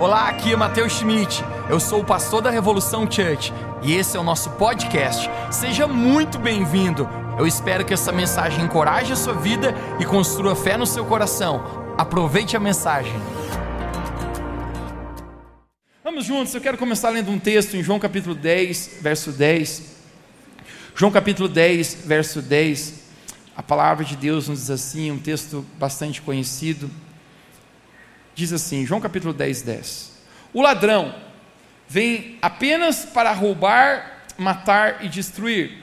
Olá, aqui é Matheus Schmidt. Eu sou o pastor da Revolução Church e esse é o nosso podcast. Seja muito bem-vindo. Eu espero que essa mensagem encoraje a sua vida e construa fé no seu coração. Aproveite a mensagem. Vamos juntos, eu quero começar lendo um texto em João capítulo 10, verso 10. João capítulo 10, verso 10. A palavra de Deus nos diz assim, um texto bastante conhecido diz assim, João capítulo 10, 10: O ladrão vem apenas para roubar, matar e destruir.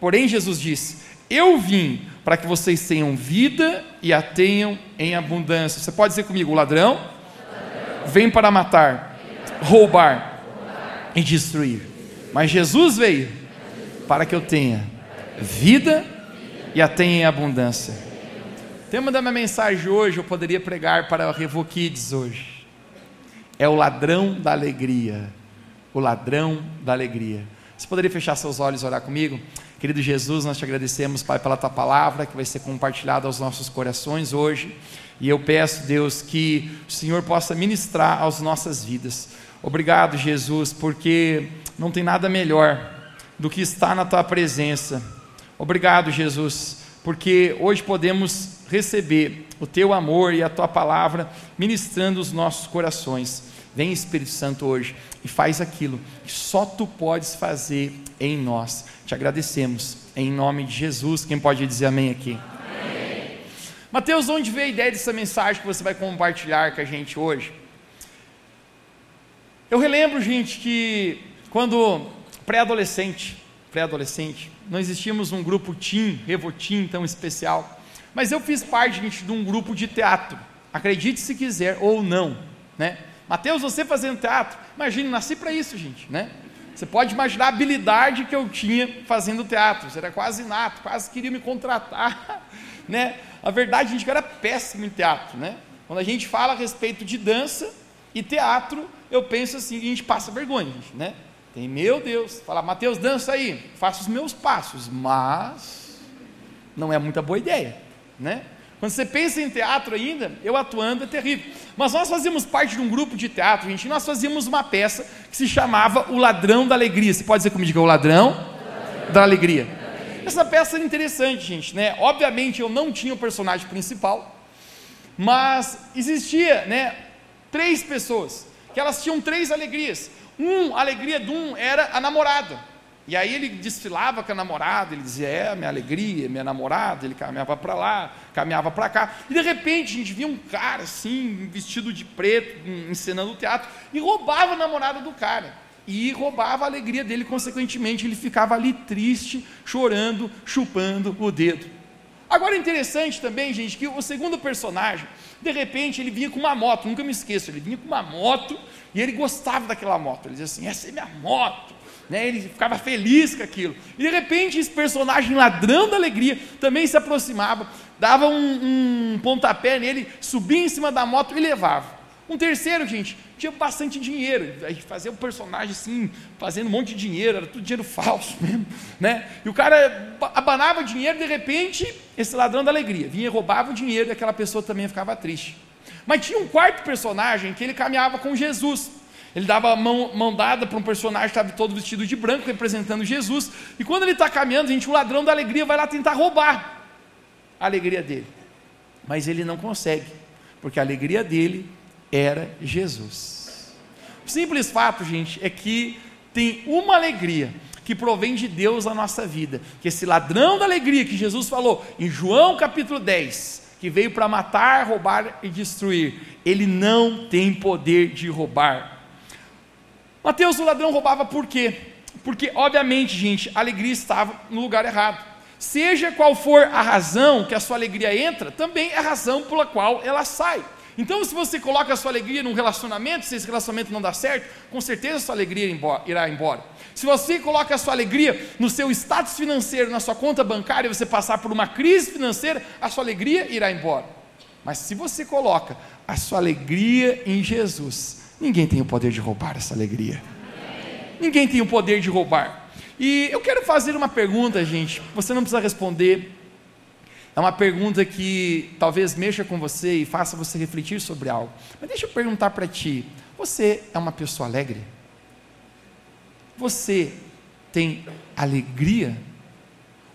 Porém, Jesus disse: Eu vim para que vocês tenham vida e a tenham em abundância. Você pode dizer comigo: o ladrão vem para matar, roubar e destruir. Mas Jesus veio para que eu tenha vida e a tenha em abundância tema da minha mensagem hoje, eu poderia pregar para Kids hoje. É o ladrão da alegria. O ladrão da alegria. Você poderia fechar seus olhos e orar comigo? Querido Jesus, nós te agradecemos, Pai, pela tua palavra que vai ser compartilhada aos nossos corações hoje. E eu peço, Deus, que o Senhor possa ministrar às nossas vidas. Obrigado, Jesus, porque não tem nada melhor do que estar na tua presença. Obrigado, Jesus, porque hoje podemos receber o teu amor e a tua palavra ministrando os nossos corações. Vem Espírito Santo hoje e faz aquilo que só tu podes fazer em nós. Te agradecemos em nome de Jesus. Quem pode dizer amém aqui? Amém. Mateus, onde veio a ideia dessa mensagem que você vai compartilhar com a gente hoje? Eu relembro, gente, que quando pré-adolescente, pré-adolescente, não existíamos um grupo Team, Revotim tão especial. Mas eu fiz parte, gente, de um grupo de teatro. Acredite se quiser ou não, né? Mateus, você fazendo teatro, imagine, nasci para isso, gente, né? Você pode imaginar a habilidade que eu tinha fazendo teatro. Isso era quase inato, quase queria me contratar, né? A verdade, gente, que eu era péssimo em teatro, né? Quando a gente fala a respeito de dança e teatro, eu penso assim, a gente passa vergonha, gente, né? Tem, meu Deus, fala, Mateus, dança aí, faça os meus passos, mas não é muita boa ideia né? Quando você pensa em teatro ainda, eu atuando é terrível. Mas nós fazíamos parte de um grupo de teatro, gente, nós fazíamos uma peça que se chamava O Ladrão da Alegria. Você pode dizer comigo, é o Ladrão da Alegria. Essa peça era interessante, gente, né? Obviamente eu não tinha o personagem principal, mas existia, né, três pessoas, que elas tinham três alegrias. Um, a alegria de um era a namorada. E aí ele desfilava com a namorada, ele dizia, é, minha alegria, minha namorada, ele caminhava para lá, caminhava para cá. E de repente a gente via um cara assim, vestido de preto, encenando o teatro, e roubava a namorada do cara. E roubava a alegria dele, consequentemente, ele ficava ali triste, chorando, chupando o dedo. Agora é interessante também, gente, que o segundo personagem, de repente, ele vinha com uma moto, nunca me esqueço, ele vinha com uma moto e ele gostava daquela moto. Ele dizia assim: essa é minha moto né? Ele ficava feliz com aquilo. E de repente esse personagem ladrão da alegria também se aproximava, dava um, um pontapé nele, subia em cima da moto e levava. Um terceiro, gente, tinha bastante dinheiro. Fazia um personagem assim, fazendo um monte de dinheiro, era tudo dinheiro falso mesmo. Né? E o cara abanava dinheiro, de repente, esse ladrão da alegria vinha e roubava o dinheiro e aquela pessoa também ficava triste. Mas tinha um quarto personagem que ele caminhava com Jesus. Ele dava a mão, mão dada para um personagem que estava todo vestido de branco, representando Jesus. E quando ele está caminhando, gente, o ladrão da alegria vai lá tentar roubar a alegria dele. Mas ele não consegue, porque a alegria dele era Jesus. O simples fato, gente, é que tem uma alegria que provém de Deus na nossa vida. Que esse ladrão da alegria que Jesus falou em João capítulo 10, que veio para matar, roubar e destruir, ele não tem poder de roubar Mateus, o ladrão roubava por quê? Porque, obviamente, gente, a alegria estava no lugar errado. Seja qual for a razão que a sua alegria entra, também é a razão pela qual ela sai. Então, se você coloca a sua alegria num relacionamento, se esse relacionamento não dá certo, com certeza a sua alegria irá embora. Se você coloca a sua alegria no seu status financeiro, na sua conta bancária, e você passar por uma crise financeira, a sua alegria irá embora. Mas se você coloca a sua alegria em Jesus, Ninguém tem o poder de roubar essa alegria. Ninguém tem o poder de roubar. E eu quero fazer uma pergunta, gente. Você não precisa responder. É uma pergunta que talvez mexa com você e faça você refletir sobre algo. Mas deixa eu perguntar para ti: Você é uma pessoa alegre? Você tem alegria?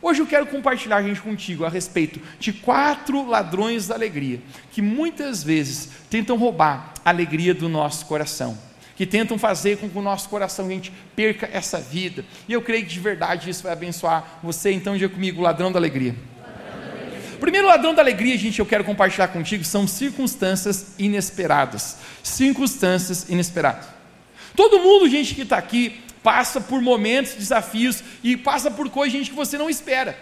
Hoje eu quero compartilhar, gente, contigo a respeito de quatro ladrões da alegria, que muitas vezes tentam roubar a alegria do nosso coração, que tentam fazer com que o nosso coração, gente, perca essa vida. E eu creio que de verdade isso vai abençoar você. Então, diga comigo, ladrão da alegria. Primeiro ladrão da alegria, gente, eu quero compartilhar contigo são circunstâncias inesperadas. Circunstâncias inesperadas. Todo mundo, gente, que está aqui, passa por momentos, desafios e passa por coisas, gente, que você não espera.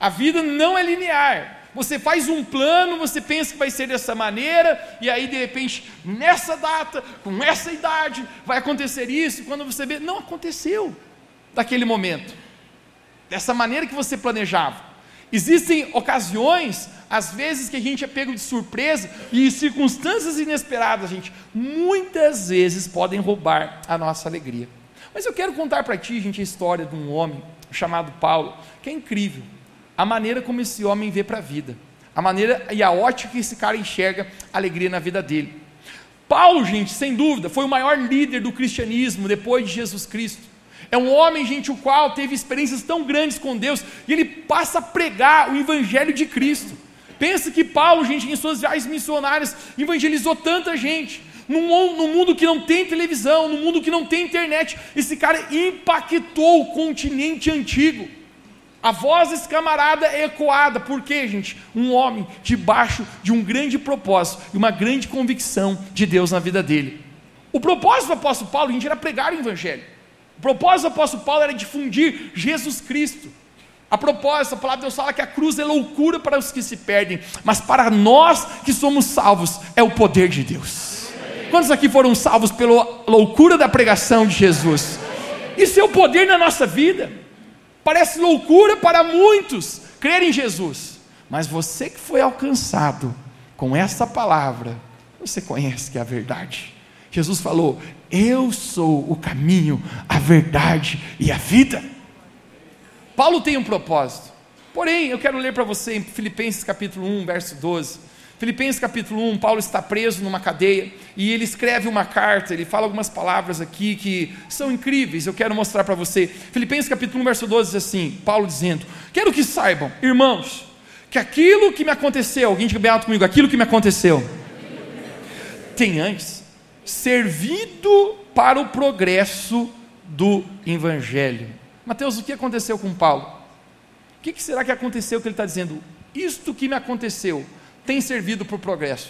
A vida não é linear. Você faz um plano, você pensa que vai ser dessa maneira, e aí de repente, nessa data, com essa idade, vai acontecer isso, e quando você vê, não aconteceu daquele momento, dessa maneira que você planejava. Existem ocasiões, às vezes, que a gente é pego de surpresa e circunstâncias inesperadas, gente, muitas vezes podem roubar a nossa alegria. Mas eu quero contar para ti, gente, a história de um homem chamado Paulo, que é incrível. A maneira como esse homem vê para a vida, a maneira e a ótica que esse cara enxerga alegria na vida dele. Paulo, gente, sem dúvida, foi o maior líder do cristianismo depois de Jesus Cristo. É um homem, gente, o qual teve experiências tão grandes com Deus, e ele passa a pregar o evangelho de Cristo. Pensa que Paulo, gente, em suas viagens missionárias, evangelizou tanta gente. Num, num, mundo que não tem televisão, num mundo que não tem internet, esse cara impactou o continente antigo. A voz desse camarada é ecoada, por quê, gente? Um homem debaixo de um grande propósito e uma grande convicção de Deus na vida dele. O propósito do apóstolo Paulo, gente, era pregar o evangelho. O propósito do apóstolo Paulo era difundir Jesus Cristo. A propósito, a palavra de Deus fala que a cruz é loucura para os que se perdem, mas para nós que somos salvos é o poder de Deus. Quantos aqui foram salvos pela loucura da pregação de Jesus? Isso é o poder na nossa vida. Parece loucura para muitos crer em Jesus, mas você que foi alcançado com essa palavra, você conhece que é a verdade. Jesus falou: Eu sou o caminho, a verdade e a vida. Paulo tem um propósito. Porém, eu quero ler para você em Filipenses capítulo 1, verso 12. Filipenses capítulo 1, Paulo está preso numa cadeia e ele escreve uma carta, ele fala algumas palavras aqui que são incríveis, eu quero mostrar para você. Filipenses capítulo 1, verso 12 diz assim: Paulo dizendo: Quero que saibam, irmãos, que aquilo que me aconteceu, alguém diga bem alto comigo, aquilo que me aconteceu, tem antes servido para o progresso do Evangelho. Mateus, o que aconteceu com Paulo? O que será que aconteceu que ele está dizendo? Isto que me aconteceu tem servido para o progresso.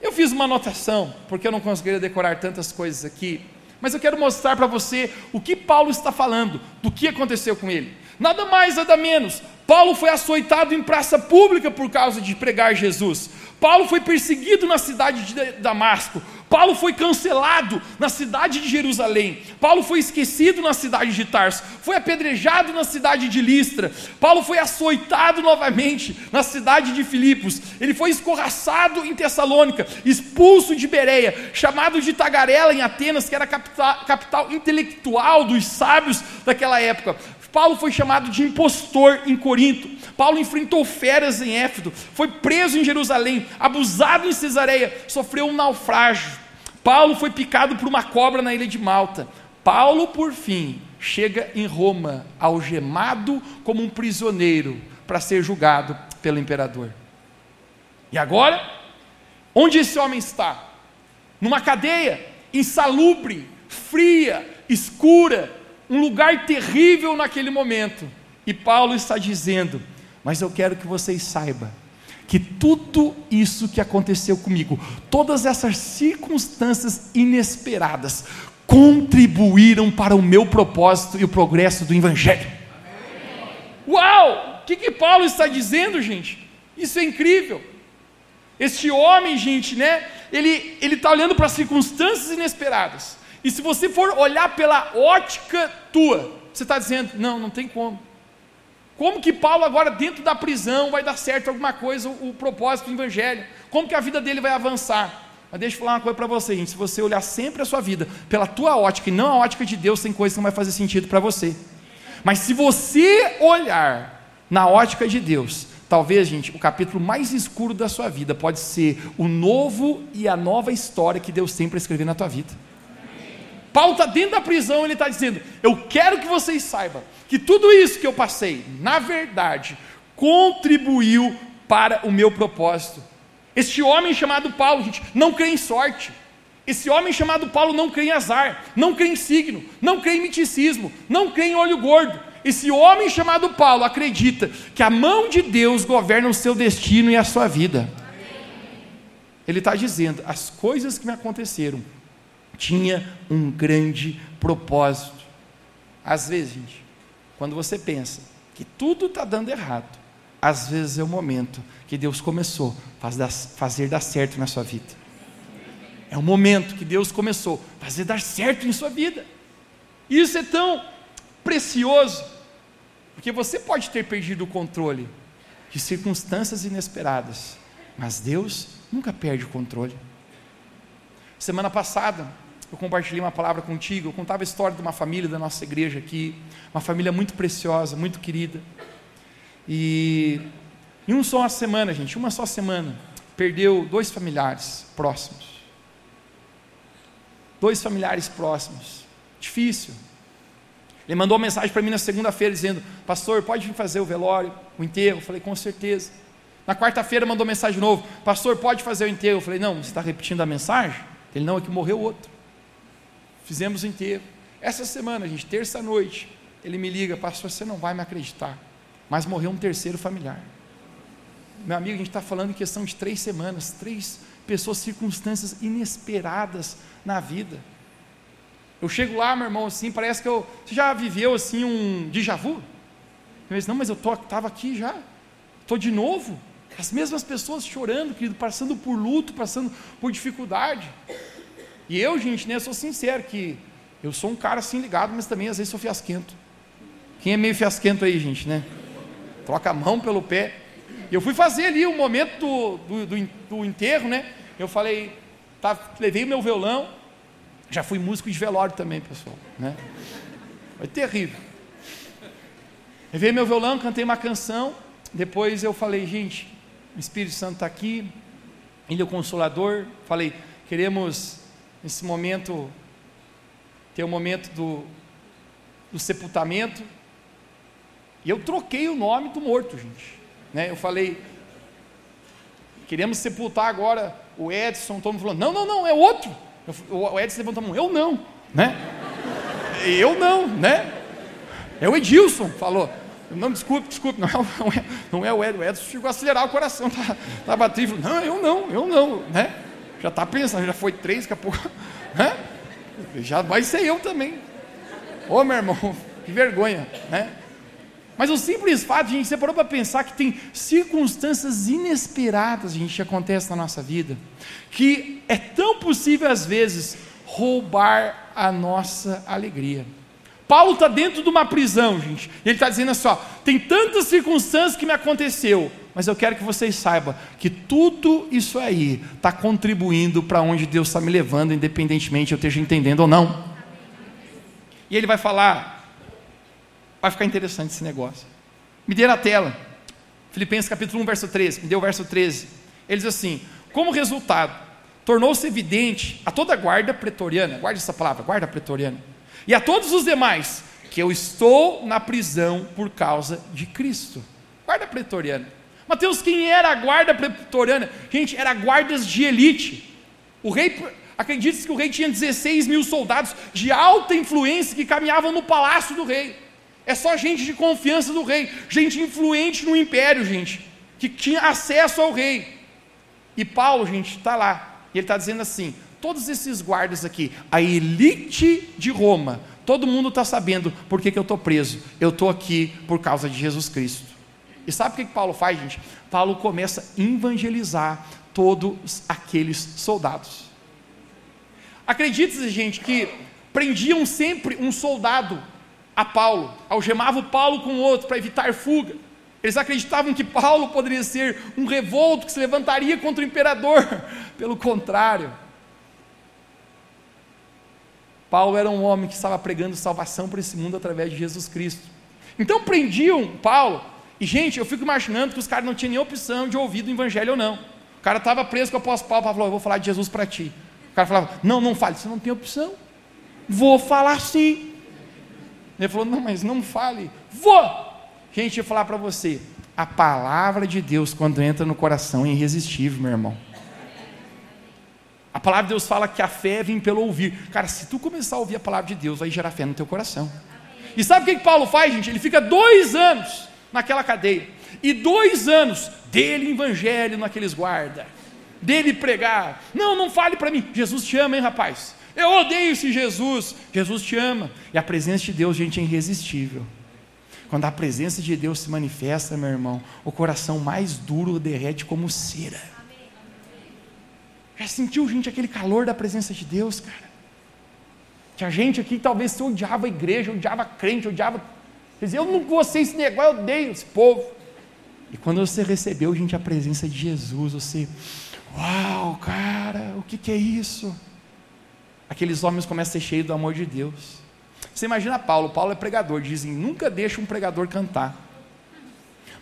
Eu fiz uma anotação, porque eu não conseguiria decorar tantas coisas aqui, mas eu quero mostrar para você o que Paulo está falando, do que aconteceu com ele. Nada mais, nada menos. Paulo foi açoitado em praça pública por causa de pregar Jesus. Paulo foi perseguido na cidade de Damasco. Paulo foi cancelado na cidade de Jerusalém. Paulo foi esquecido na cidade de Tarso. Foi apedrejado na cidade de Listra. Paulo foi açoitado novamente na cidade de Filipos. Ele foi escorraçado em Tessalônica, expulso de Bereia, chamado de Tagarela em Atenas, que era a capital, capital intelectual dos sábios daquela época. Paulo foi chamado de impostor em Corinto. Paulo enfrentou feras em Éfeso, foi preso em Jerusalém, abusado em Cesareia, sofreu um naufrágio. Paulo foi picado por uma cobra na ilha de Malta. Paulo, por fim, chega em Roma, algemado como um prisioneiro, para ser julgado pelo imperador. E agora, onde esse homem está? Numa cadeia insalubre, fria, escura, um lugar terrível naquele momento. E Paulo está dizendo: Mas eu quero que vocês saibam que tudo isso que aconteceu comigo, todas essas circunstâncias inesperadas, contribuíram para o meu propósito e o progresso do Evangelho. Uau! O que, que Paulo está dizendo, gente? Isso é incrível. Este homem, gente, né? Ele está olhando para circunstâncias inesperadas. E se você for olhar pela ótica tua, você está dizendo: não, não tem como. Como que Paulo, agora dentro da prisão, vai dar certo alguma coisa, o, o propósito do Evangelho? Como que a vida dele vai avançar? Mas deixa eu falar uma coisa para você, gente. Se você olhar sempre a sua vida pela tua ótica e não a ótica de Deus, tem coisa que não vai fazer sentido para você. Mas se você olhar na ótica de Deus, Talvez, gente, o capítulo mais escuro da sua vida pode ser o novo e a nova história que Deus tem para escrever na tua vida. Paulo está dentro da prisão, ele está dizendo: Eu quero que vocês saibam que tudo isso que eu passei, na verdade, contribuiu para o meu propósito. Este homem chamado Paulo, gente, não crê em sorte. Esse homem chamado Paulo não crê em azar, não crê em signo, não crê em miticismo, não crê em olho gordo. Esse homem chamado Paulo acredita que a mão de Deus governa o seu destino e a sua vida. Ele está dizendo: as coisas que me aconteceram tinha um grande propósito. Às vezes, gente, quando você pensa que tudo está dando errado, às vezes é o momento que Deus começou a fazer dar certo na sua vida. É o momento que Deus começou a fazer dar certo em sua vida. Isso é tão precioso, porque você pode ter perdido o controle de circunstâncias inesperadas, mas Deus nunca perde o controle. Semana passada, eu compartilhei uma palavra contigo, eu contava a história de uma família da nossa igreja aqui, uma família muito preciosa, muito querida. E em uma só semana, gente, uma só semana, perdeu dois familiares próximos. Dois familiares próximos. Difícil. Ele mandou uma mensagem para mim na segunda-feira dizendo: Pastor, pode vir fazer o velório, o enterro? Eu falei: Com certeza. Na quarta-feira mandou mensagem de novo: Pastor, pode fazer o enterro? Eu falei: Não, você está repetindo a mensagem? Ele não, é que morreu outro. Fizemos o enterro. Essa semana, gente, terça-noite, ele me liga: Pastor, você não vai me acreditar, mas morreu um terceiro familiar. Meu amigo, a gente está falando em questão de três semanas, três pessoas, circunstâncias inesperadas na vida. Eu chego lá, meu irmão, assim, parece que eu. Você já viveu assim um déjà vu? Eu disse, não, mas eu estava aqui já. Estou de novo. As mesmas pessoas chorando, querido, passando por luto, passando por dificuldade. E eu, gente, né, sou sincero que eu sou um cara assim ligado, mas também às vezes sou fiasquento. Quem é meio fiasquento aí, gente, né? Troca a mão pelo pé. Eu fui fazer ali o momento do, do, do, do enterro, né? Eu falei, tá, levei o meu violão, já fui músico de velório também, pessoal. Né? Foi terrível. Levei meu violão, cantei uma canção. Depois eu falei, gente, o Espírito Santo está aqui, Ele é o Consolador. Falei, queremos nesse momento ter o momento do, do sepultamento. E eu troquei o nome do morto, gente. Né? Eu falei, queremos sepultar agora o Edson. Todo mundo falou, não, não, não, é outro. O Edson levantou a mão, eu não, né? Eu não, né? É o Edilson, falou. Não, desculpe, desculpe, não é, não é, não é o Edson. O Edson chegou a acelerar o coração, tá, tá batendo. Não, eu não, eu não, né? Já está pensando, já foi três, daqui a pouco, né? Já vai ser eu também. Ô meu irmão, que vergonha, né? Mas o simples fato, gente, você parou para pensar que tem circunstâncias inesperadas, gente, que acontecem na nossa vida, que é tão possível às vezes roubar a nossa alegria. Paulo está dentro de uma prisão, gente. Ele está dizendo assim: ó, tem tantas circunstâncias que me aconteceu, mas eu quero que vocês saibam que tudo isso aí está contribuindo para onde Deus está me levando, independentemente eu esteja entendendo ou não. E ele vai falar Vai ficar interessante esse negócio. Me dê na tela. Filipenses capítulo 1, verso 13. Me deu o verso 13. Ele diz assim: Como resultado, tornou-se evidente a toda a guarda pretoriana, guarde essa palavra, guarda pretoriana, e a todos os demais, que eu estou na prisão por causa de Cristo. Guarda pretoriana. Mateus, quem era a guarda pretoriana? Gente, era guardas de elite. O rei, acredita-se que o rei tinha 16 mil soldados de alta influência que caminhavam no palácio do rei. É só gente de confiança do rei, gente influente no império, gente, que tinha acesso ao rei. E Paulo, gente, está lá, e ele está dizendo assim: todos esses guardas aqui, a elite de Roma, todo mundo está sabendo por que, que eu estou preso. Eu estou aqui por causa de Jesus Cristo. E sabe o que, que Paulo faz, gente? Paulo começa a evangelizar todos aqueles soldados. Acredite, gente, que prendiam sempre um soldado a Paulo, algemava o Paulo com outro para evitar fuga. Eles acreditavam que Paulo poderia ser um revolto que se levantaria contra o imperador. Pelo contrário, Paulo era um homem que estava pregando salvação para esse mundo através de Jesus Cristo. Então prendiam Paulo E, gente, eu fico imaginando que os caras não tinham nem opção de ouvir do evangelho ou não. O cara estava preso com o apóstolo Paulo, Paulo falou, eu vou falar de Jesus para ti. O cara falava, não, não fale, você não tem opção. Vou falar sim. Ele falou, não, mas não fale. Vou! Gente, eu vou falar para você, a palavra de Deus, quando entra no coração, é irresistível, meu irmão. A palavra de Deus fala que a fé vem pelo ouvir. Cara, se tu começar a ouvir a palavra de Deus, vai gerar fé no teu coração. E sabe o que, que Paulo faz, gente? Ele fica dois anos naquela cadeia. E dois anos dele evangelho naqueles guarda. Dele pregar. Não, não fale para mim. Jesus te ama, hein, rapaz? Eu odeio esse Jesus. Jesus te ama. E a presença de Deus, gente, é irresistível. Quando a presença de Deus se manifesta, meu irmão, o coração mais duro derrete como cera. Já sentiu, gente, aquele calor da presença de Deus, cara? Tinha gente aqui que talvez se odiava a igreja, odiava a crente, odiava. Eu não gostei desse negócio, eu odeio esse povo. E quando você recebeu, gente, a presença de Jesus, você, uau, cara, o que, que é isso? Aqueles homens começam a ser cheios do amor de Deus. Você imagina Paulo, Paulo é pregador, dizem, nunca deixa um pregador cantar.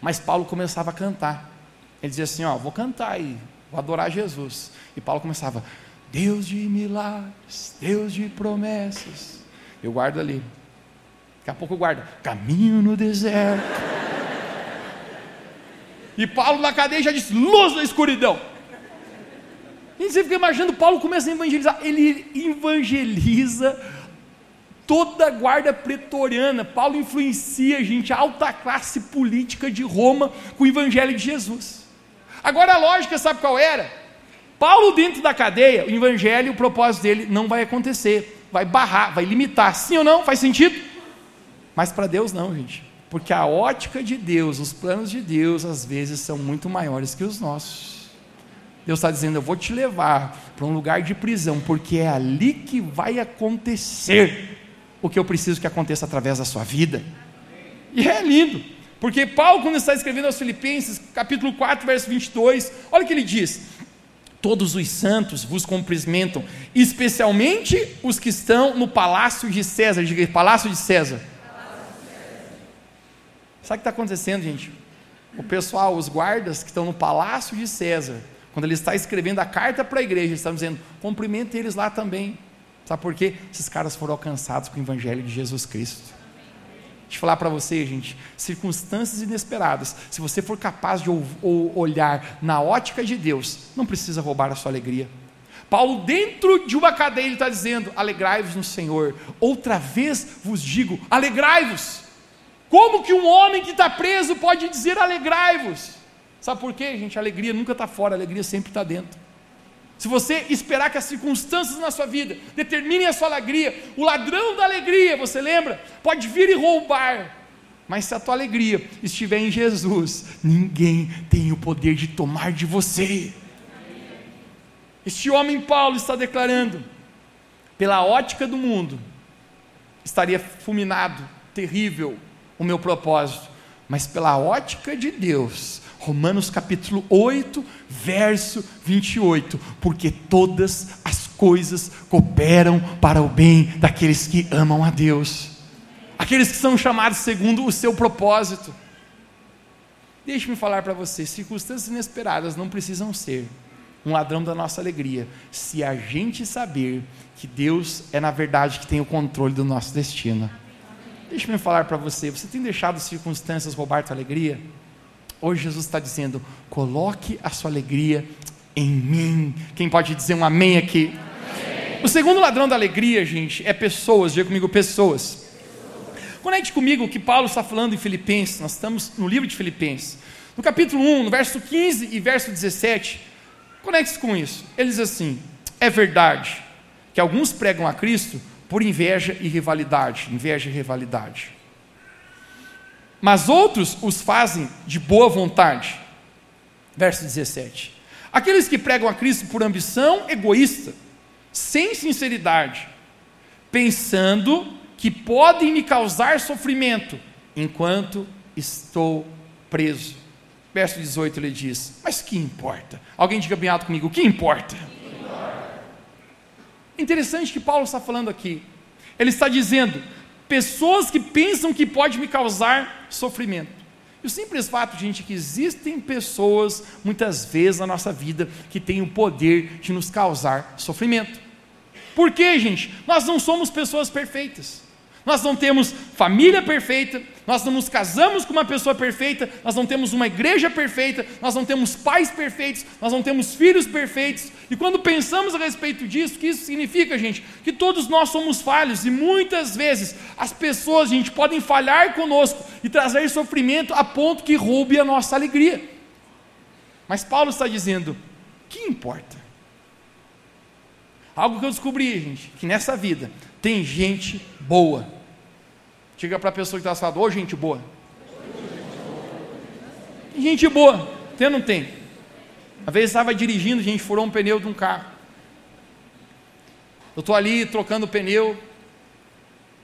Mas Paulo começava a cantar. Ele dizia assim: Ó, vou cantar aí, vou adorar Jesus. E Paulo começava: Deus de milagres, Deus de promessas. Eu guardo ali. Daqui a pouco eu guardo. Caminho no deserto. E Paulo na cadeia já disse: luz na escuridão. E você fica imaginando, Paulo começa a evangelizar. Ele evangeliza toda a guarda pretoriana. Paulo influencia, gente, a alta classe política de Roma com o evangelho de Jesus. Agora a lógica, sabe qual era? Paulo dentro da cadeia, o evangelho, o propósito dele não vai acontecer, vai barrar, vai limitar. Sim ou não? Faz sentido? Mas para Deus não, gente. Porque a ótica de Deus, os planos de Deus, às vezes são muito maiores que os nossos. Deus está dizendo: Eu vou te levar para um lugar de prisão, porque é ali que vai acontecer o que eu preciso que aconteça através da sua vida. E é lindo, porque Paulo, quando está escrevendo aos Filipenses, capítulo 4, verso 22, olha o que ele diz: Todos os santos vos cumprimentam, especialmente os que estão no palácio de César. Diga palácio de César. Sabe o que está acontecendo, gente? O pessoal, os guardas que estão no palácio de César, quando ele está escrevendo a carta para a igreja, estão dizendo: cumprimente eles lá também. Sabe por quê? Esses caras foram alcançados com o evangelho de Jesus Cristo. Deixa eu falar para você, gente, circunstâncias inesperadas, se você for capaz de olhar na ótica de Deus, não precisa roubar a sua alegria. Paulo, dentro de uma cadeia, está dizendo: alegrai-vos no Senhor. Outra vez vos digo: alegrai-vos. Como que um homem que está preso pode dizer alegrai-vos? Sabe por quê, gente? A alegria nunca está fora, a alegria sempre está dentro. Se você esperar que as circunstâncias na sua vida determinem a sua alegria, o ladrão da alegria, você lembra? Pode vir e roubar. Mas se a tua alegria estiver em Jesus, ninguém tem o poder de tomar de você. Este homem Paulo está declarando, pela ótica do mundo, estaria fulminado, terrível o meu propósito, mas pela ótica de Deus, Romanos capítulo 8, verso 28. Porque todas as coisas cooperam para o bem daqueles que amam a Deus, aqueles que são chamados segundo o seu propósito. Deixe-me falar para você: circunstâncias inesperadas não precisam ser um ladrão da nossa alegria, se a gente saber que Deus é na verdade que tem o controle do nosso destino. Deixe-me falar para você: você tem deixado circunstâncias roubar tua alegria? Hoje Jesus está dizendo: coloque a sua alegria em mim. Quem pode dizer um amém aqui? Amém. O segundo ladrão da alegria, gente, é pessoas. Diga comigo, pessoas. Conecte comigo o que Paulo está falando em Filipenses. Nós estamos no livro de Filipenses. No capítulo 1, no verso 15 e verso 17. Conecte-se com isso. Ele diz assim: É verdade que alguns pregam a Cristo por inveja e rivalidade. Inveja e rivalidade mas outros os fazem de boa vontade. Verso 17: Aqueles que pregam a Cristo por ambição egoísta, sem sinceridade, pensando que podem me causar sofrimento enquanto estou preso. Verso 18 ele diz: Mas que importa? Alguém diga bem alto comigo: que importa? Interessante que Paulo está falando aqui. Ele está dizendo: pessoas que pensam que pode me causar sofrimento. E o simples fato, gente, que existem pessoas, muitas vezes na nossa vida, que têm o poder de nos causar sofrimento. Por quê, gente? Nós não somos pessoas perfeitas. Nós não temos família perfeita, nós não nos casamos com uma pessoa perfeita, nós não temos uma igreja perfeita, nós não temos pais perfeitos, nós não temos filhos perfeitos. E quando pensamos a respeito disso, o que isso significa, gente? Que todos nós somos falhos e muitas vezes as pessoas, gente, podem falhar conosco e trazer sofrimento a ponto que roube a nossa alegria. Mas Paulo está dizendo: que importa? Algo que eu descobri, gente, que nessa vida tem gente boa. Diga para a pessoa que está falando, ô gente boa. Gente boa, tem ou não tem? Às vezes estava dirigindo, a gente furou um pneu de um carro. Eu estou ali trocando o pneu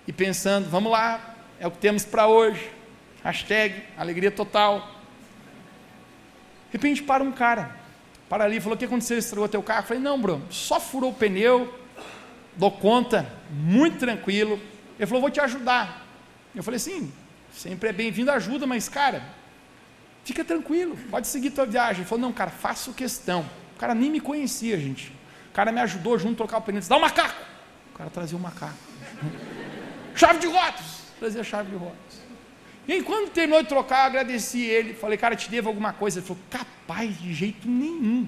e pensando, vamos lá, é o que temos para hoje. Hashtag alegria total. De repente para um cara, para ali, falou: O que aconteceu? Estragou teu carro? Eu falei: Não, Bruno, só furou o pneu, dou conta, muito tranquilo. Ele falou: Vou te ajudar. Eu falei: Sim, sempre é bem-vindo ajuda, mas cara, fica tranquilo, pode seguir tua viagem. Ele falou: Não, cara, faço questão. O cara nem me conhecia, gente. O cara me ajudou junto a trocar o pneu. Disse, Dá um macaco. O cara trazia um macaco. chave de rodas. Trazia a chave de rodas. E quando terminou de trocar, agradeci ele. Falei, cara, te devo alguma coisa. Ele falou, capaz, de jeito nenhum.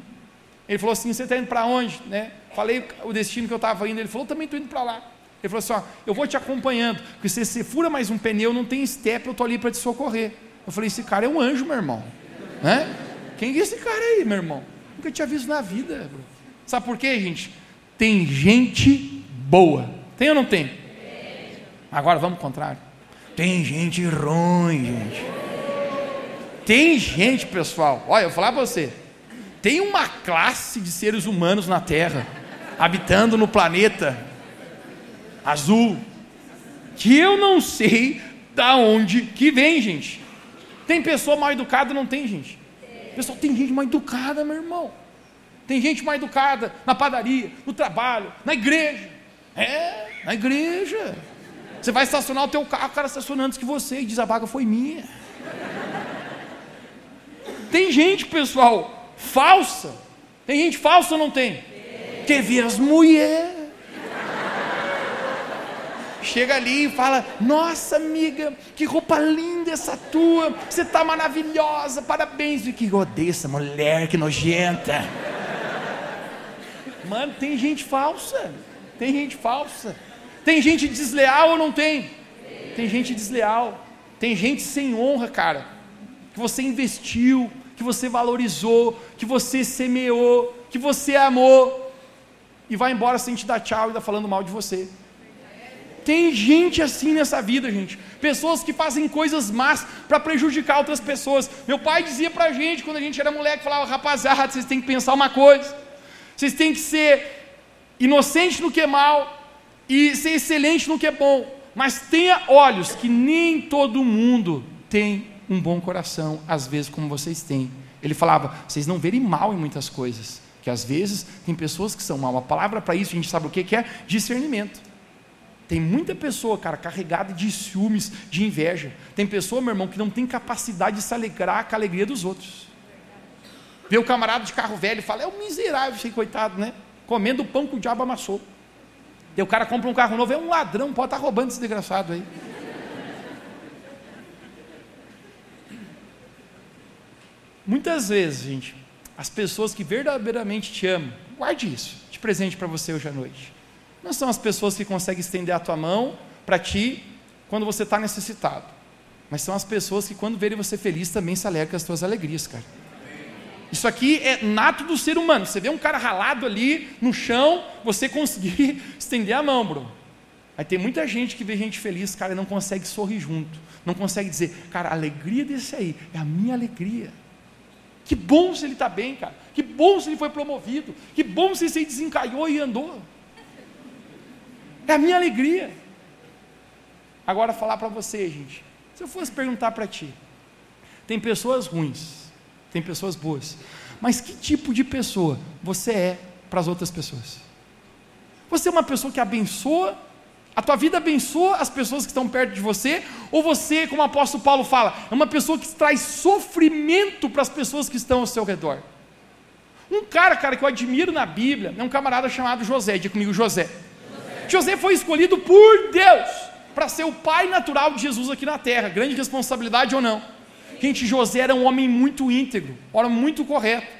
Ele falou assim: você está indo para onde? Né? Falei o destino que eu estava indo. Ele falou, também estou indo para lá. Ele falou assim: ó, eu vou te acompanhando, porque se você fura mais um pneu, não tem step, eu estou ali para te socorrer. Eu falei: esse cara é um anjo, meu irmão. Né? Quem é esse cara aí, meu irmão? Nunca tinha visto na vida. Bro. Sabe por quê, gente? Tem gente boa. Tem ou não tem? Agora vamos ao contrário. Tem gente ruim, gente. Tem gente, pessoal. Olha, eu vou falar para você. Tem uma classe de seres humanos na Terra, habitando no planeta azul, que eu não sei da onde que vem, gente. Tem pessoa mal educada, não tem, gente. Pessoal, tem gente mal educada, meu irmão. Tem gente mal educada na padaria, no trabalho, na igreja. É, na igreja. Você vai estacionar o teu carro, o cara estaciona antes que você e diz a vaga foi minha. Tem gente, pessoal, falsa. Tem gente falsa ou não tem? Quer ver as mulheres. Chega ali e fala: Nossa amiga, que roupa linda essa tua, você está maravilhosa, parabéns. E que odeia essa mulher, que nojenta. Mano, tem gente falsa, tem gente falsa. Tem gente desleal ou não tem? Tem gente desleal. Tem gente sem honra, cara. Que você investiu, que você valorizou, que você semeou, que você amou. E vai embora sem te dar tchau e está falando mal de você. Tem gente assim nessa vida, gente. Pessoas que fazem coisas más para prejudicar outras pessoas. Meu pai dizia para a gente, quando a gente era moleque, falava: rapaziada, vocês têm que pensar uma coisa. Vocês têm que ser inocentes no que é mal, e ser excelente no que é bom, mas tenha olhos, que nem todo mundo tem um bom coração, às vezes, como vocês têm. Ele falava, vocês não verem mal em muitas coisas, que às vezes tem pessoas que são mal. A palavra para isso, a gente sabe o que é? Discernimento. Tem muita pessoa, cara, carregada de ciúmes, de inveja. Tem pessoa, meu irmão, que não tem capacidade de se alegrar com a alegria dos outros. Vê o camarada de carro velho e fala, é um miserável, sei, coitado, né? Comendo o pão que o diabo amassou. E o cara compra um carro novo, é um ladrão, pode estar tá roubando esse desgraçado aí. Muitas vezes, gente, as pessoas que verdadeiramente te amam, guarde isso, de presente para você hoje à noite. Não são as pessoas que conseguem estender a tua mão para ti quando você está necessitado, mas são as pessoas que, quando verem você feliz, também se alegram com as tuas alegrias, cara. Isso aqui é nato do ser humano. Você vê um cara ralado ali no chão, você conseguir estender a mão, bro. Aí tem muita gente que vê gente feliz, cara, e não consegue sorrir junto. Não consegue dizer, cara, a alegria desse aí é a minha alegria. Que bom se ele está bem, cara. Que bom se ele foi promovido. Que bom se ele desencaiou e andou. É a minha alegria. Agora falar para você, gente. Se eu fosse perguntar para ti, tem pessoas ruins tem pessoas boas. Mas que tipo de pessoa você é para as outras pessoas? Você é uma pessoa que abençoa A tua vida abençoa as pessoas que estão perto de você? Ou você, como o apóstolo Paulo fala, é uma pessoa que traz sofrimento para as pessoas que estão ao seu redor? Um cara, cara, que eu admiro na Bíblia, é um camarada chamado José, diga comigo José. José, foi escolhido por Deus para ser o pai natural de Jesus aqui na terra. Grande responsabilidade ou não? Gente, José era um homem muito íntegro, era muito correto.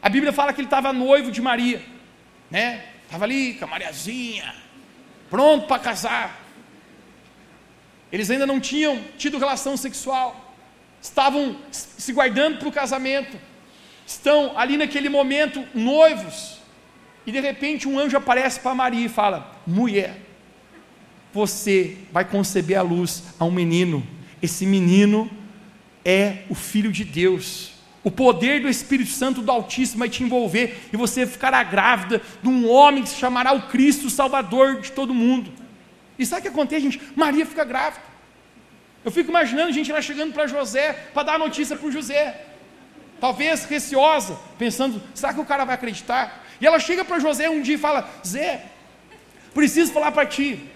A Bíblia fala que ele estava noivo de Maria, né? Estava ali com a Mariazinha, pronto para casar. Eles ainda não tinham tido relação sexual, estavam se guardando para o casamento, estão ali naquele momento noivos, e de repente um anjo aparece para Maria e fala: Mulher, você vai conceber a luz a um menino, esse menino é o Filho de Deus. O poder do Espírito Santo do Altíssimo vai te envolver e você ficará grávida de um homem que se chamará o Cristo, Salvador de todo mundo. E sabe o que acontece, gente? Maria fica grávida. Eu fico imaginando a gente lá chegando para José para dar a notícia para o José. Talvez receosa, pensando: será que o cara vai acreditar? E ela chega para José um dia e fala: Zé, preciso falar para ti.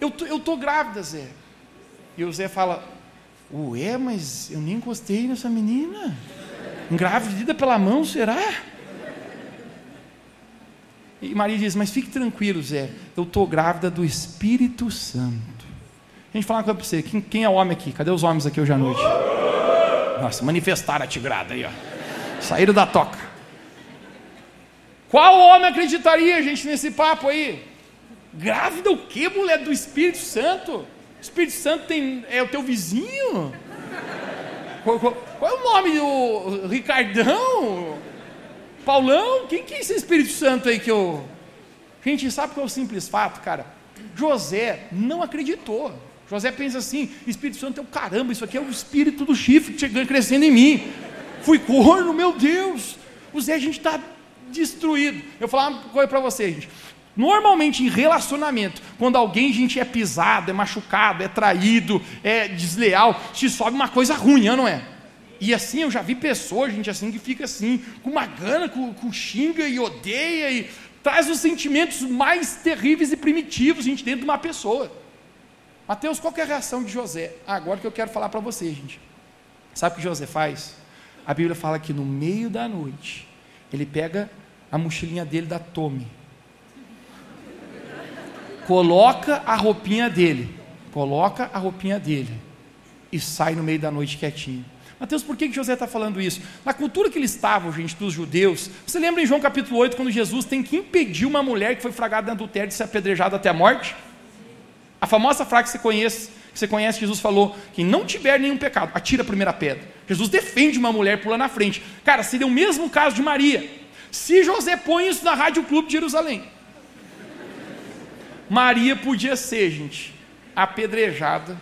Eu tô, eu tô grávida, Zé. E o Zé fala: Ué, mas eu nem encostei nessa menina. Engravidada pela mão, será? E Maria diz: Mas fique tranquilo, Zé, eu estou grávida do Espírito Santo. A gente fala uma coisa para você: quem, quem, é homem aqui? Cadê os homens aqui hoje à noite? Nossa, manifestaram a tigrada aí, ó. Saíram da toca. Qual homem acreditaria, gente, nesse papo aí? Grávida o quê, mulher do Espírito Santo? O Espírito Santo tem, é o teu vizinho? Qual, qual, qual, é o nome do Ricardão? Paulão? Quem que é esse Espírito Santo aí que eu. Gente, sabe qual é o simples fato, cara? José não acreditou. José pensa assim: Espírito Santo é o caramba, isso aqui é o espírito do chifre chegando crescendo em mim. Fui corno, meu Deus. O Zé, a gente está destruído. Eu vou falar uma coisa para vocês, gente. Normalmente em relacionamento, quando alguém, gente, é pisado, é machucado, é traído, é desleal, se sobe uma coisa ruim, não é? E assim, eu já vi pessoas, gente, assim, que fica assim, com uma gana, com, com xinga e odeia e traz os sentimentos mais terríveis e primitivos, gente, dentro de uma pessoa. Mateus, qual é a reação de José? Ah, agora que eu quero falar para você, gente. Sabe o que José faz? A Bíblia fala que no meio da noite, ele pega a mochilinha dele da Tome coloca a roupinha dele, coloca a roupinha dele e sai no meio da noite quietinho. Mateus, por que, que José está falando isso? Na cultura que eles estavam, gente, dos judeus, você lembra em João capítulo 8, quando Jesus tem que impedir uma mulher que foi fragada em adultério de ser apedrejada até a morte? A famosa frase que você conhece, que você conhece, Jesus falou: quem não tiver nenhum pecado, atira a primeira pedra. Jesus defende uma mulher, pula na frente. Cara, seria o mesmo caso de Maria. Se José põe isso na Rádio Clube de Jerusalém, Maria podia ser, gente, apedrejada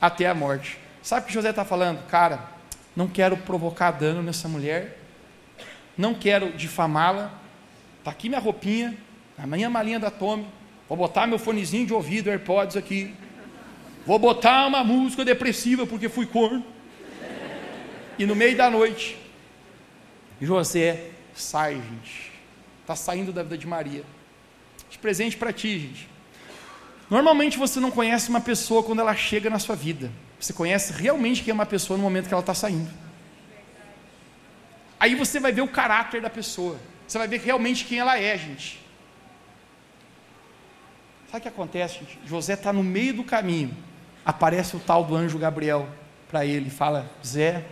até a morte. Sabe o que José está falando? Cara, não quero provocar dano nessa mulher, não quero difamá-la. Está aqui minha roupinha, a minha malinha da Tome. Vou botar meu fonezinho de ouvido, AirPods aqui. Vou botar uma música depressiva porque fui corno. E no meio da noite, José sai, gente. Está saindo da vida de Maria de presente para ti, gente. Normalmente você não conhece uma pessoa quando ela chega na sua vida. Você conhece realmente quem é uma pessoa no momento que ela está saindo. Aí você vai ver o caráter da pessoa. Você vai ver realmente quem ela é, gente. Sabe o que acontece, gente? José está no meio do caminho. Aparece o tal do anjo Gabriel para ele fala: Zé,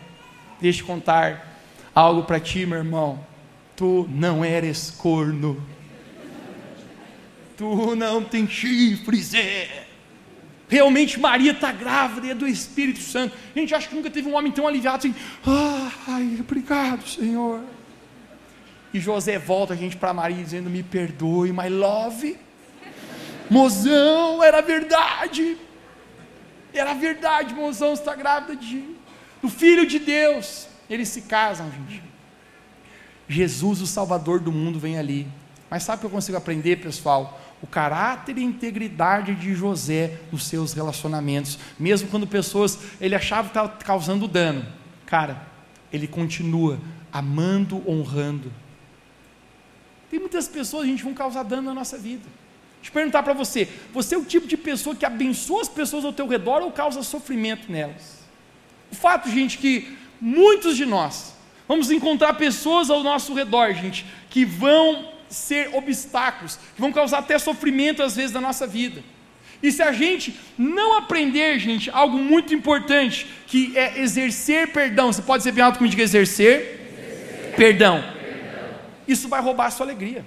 deixa eu contar algo para ti, meu irmão. Tu não eres corno. Tu não tem chifres, é. Realmente Maria está grávida é do Espírito Santo. A gente acha que nunca teve um homem tão aliviado assim. Ai, obrigado, Senhor. E José volta a gente para Maria dizendo: Me perdoe, my love. Mozão, era verdade. Era verdade, mozão está grávida de do filho de Deus. Eles se casam, gente. Jesus, o Salvador do mundo, vem ali. Mas sabe o que eu consigo aprender, pessoal? O caráter e integridade de José nos seus relacionamentos, mesmo quando pessoas ele achava que estava causando dano. Cara, ele continua amando, honrando. Tem muitas pessoas, a gente, vão causar dano na nossa vida. Deixa eu perguntar para você: você é o tipo de pessoa que abençoa as pessoas ao teu redor ou causa sofrimento nelas? O fato, gente, que muitos de nós vamos encontrar pessoas ao nosso redor, gente, que vão ser obstáculos, que vão causar até sofrimento às vezes na nossa vida. E se a gente não aprender, gente, algo muito importante, que é exercer perdão, você pode ser bem alto comigo, diga exercer. Perdão. Isso vai roubar a sua alegria.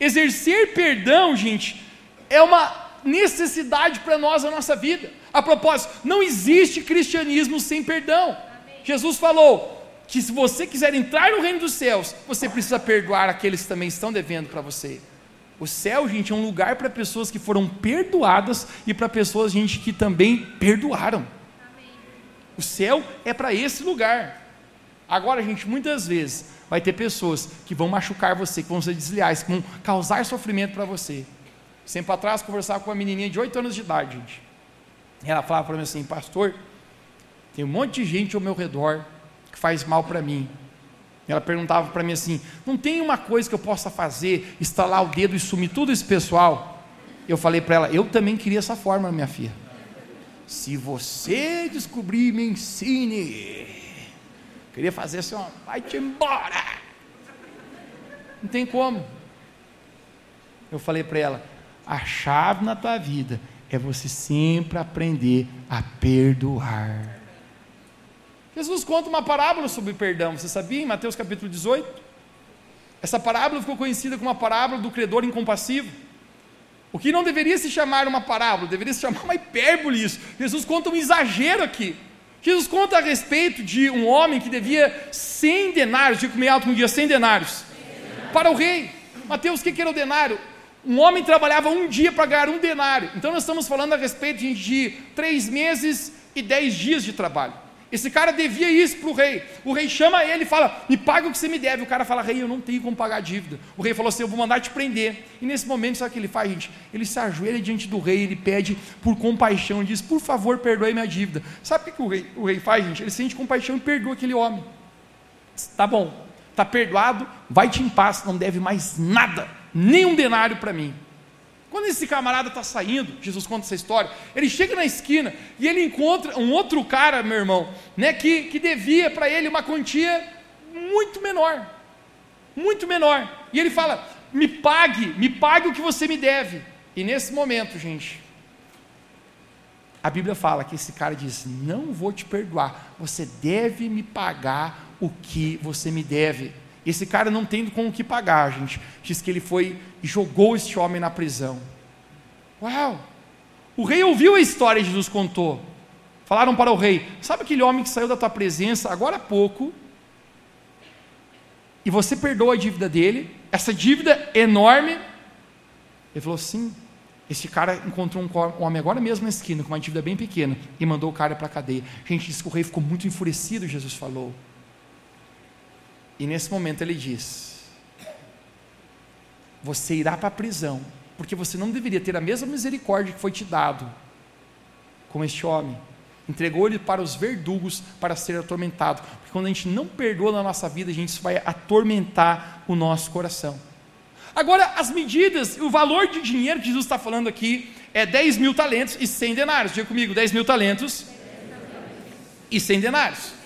Exercer perdão, gente, é uma necessidade para nós na nossa vida. A propósito, não existe cristianismo sem perdão. Jesus falou que se você quiser entrar no reino dos céus, você precisa perdoar aqueles que também estão devendo para você. O céu, gente, é um lugar para pessoas que foram perdoadas e para pessoas, gente, que também perdoaram. O céu é para esse lugar. Agora, gente, muitas vezes vai ter pessoas que vão machucar você, que vão ser desleais, que vão causar sofrimento para você. Sempre atrás, conversava com uma menininha de 8 anos de idade, gente. Ela falava para mim assim, pastor, tem um monte de gente ao meu redor que faz mal para mim. Ela perguntava para mim assim: não tem uma coisa que eu possa fazer, estalar o dedo e sumir tudo esse pessoal? Eu falei para ela: eu também queria essa forma, minha filha. Se você descobrir, me ensine. Queria fazer assim, ó, vai-te embora. Não tem como. Eu falei para ela: a chave na tua vida é você sempre aprender a perdoar. Jesus conta uma parábola sobre perdão, você sabia? Em Mateus capítulo 18. Essa parábola ficou conhecida como a parábola do credor incompassivo. O que não deveria se chamar uma parábola, deveria se chamar uma hipérbole isso. Jesus conta um exagero aqui. Jesus conta a respeito de um homem que devia 100 denários, digo meio alto um dia, 100 denários, para o rei. Mateus, o que era o denário? Um homem trabalhava um dia para ganhar um denário. Então nós estamos falando a respeito de três meses e dez dias de trabalho. Esse cara devia isso para o rei. O rei chama ele e fala: Me paga o que você me deve. O cara fala: Rei, eu não tenho como pagar a dívida. O rei falou assim: Eu vou mandar te prender. E nesse momento, sabe o que ele faz, gente? Ele se ajoelha diante do rei, ele pede por compaixão, diz: Por favor, perdoe minha dívida. Sabe o que, que o, rei, o rei faz, gente? Ele sente compaixão e perdoa aquele homem. Tá bom, tá perdoado, vai-te em paz, não deve mais nada, nem um denário para mim. Quando esse camarada está saindo, Jesus conta essa história, ele chega na esquina e ele encontra um outro cara, meu irmão, né, que, que devia para ele uma quantia muito menor. Muito menor. E ele fala: me pague, me pague o que você me deve. E nesse momento, gente, a Bíblia fala que esse cara diz: Não vou te perdoar, você deve me pagar o que você me deve. Esse cara não tendo com o que pagar, gente. Diz que ele foi e jogou este homem na prisão. Uau! O rei ouviu a história que Jesus contou. Falaram para o rei: Sabe aquele homem que saiu da tua presença agora há pouco? E você perdoa a dívida dele, essa dívida enorme. Ele falou: Sim. Esse cara encontrou um homem agora mesmo na esquina, com uma dívida bem pequena, e mandou o cara para a cadeia. Gente, disse que o rei ficou muito enfurecido, Jesus falou. E nesse momento ele diz: Você irá para a prisão, porque você não deveria ter a mesma misericórdia que foi te dado com este homem. Entregou ele para os verdugos para ser atormentado. Porque quando a gente não perdoa na nossa vida, a gente vai atormentar o nosso coração. Agora, as medidas, o valor de dinheiro que Jesus está falando aqui é 10 mil talentos e 100 denários. Diga comigo: 10 mil talentos e 100 denários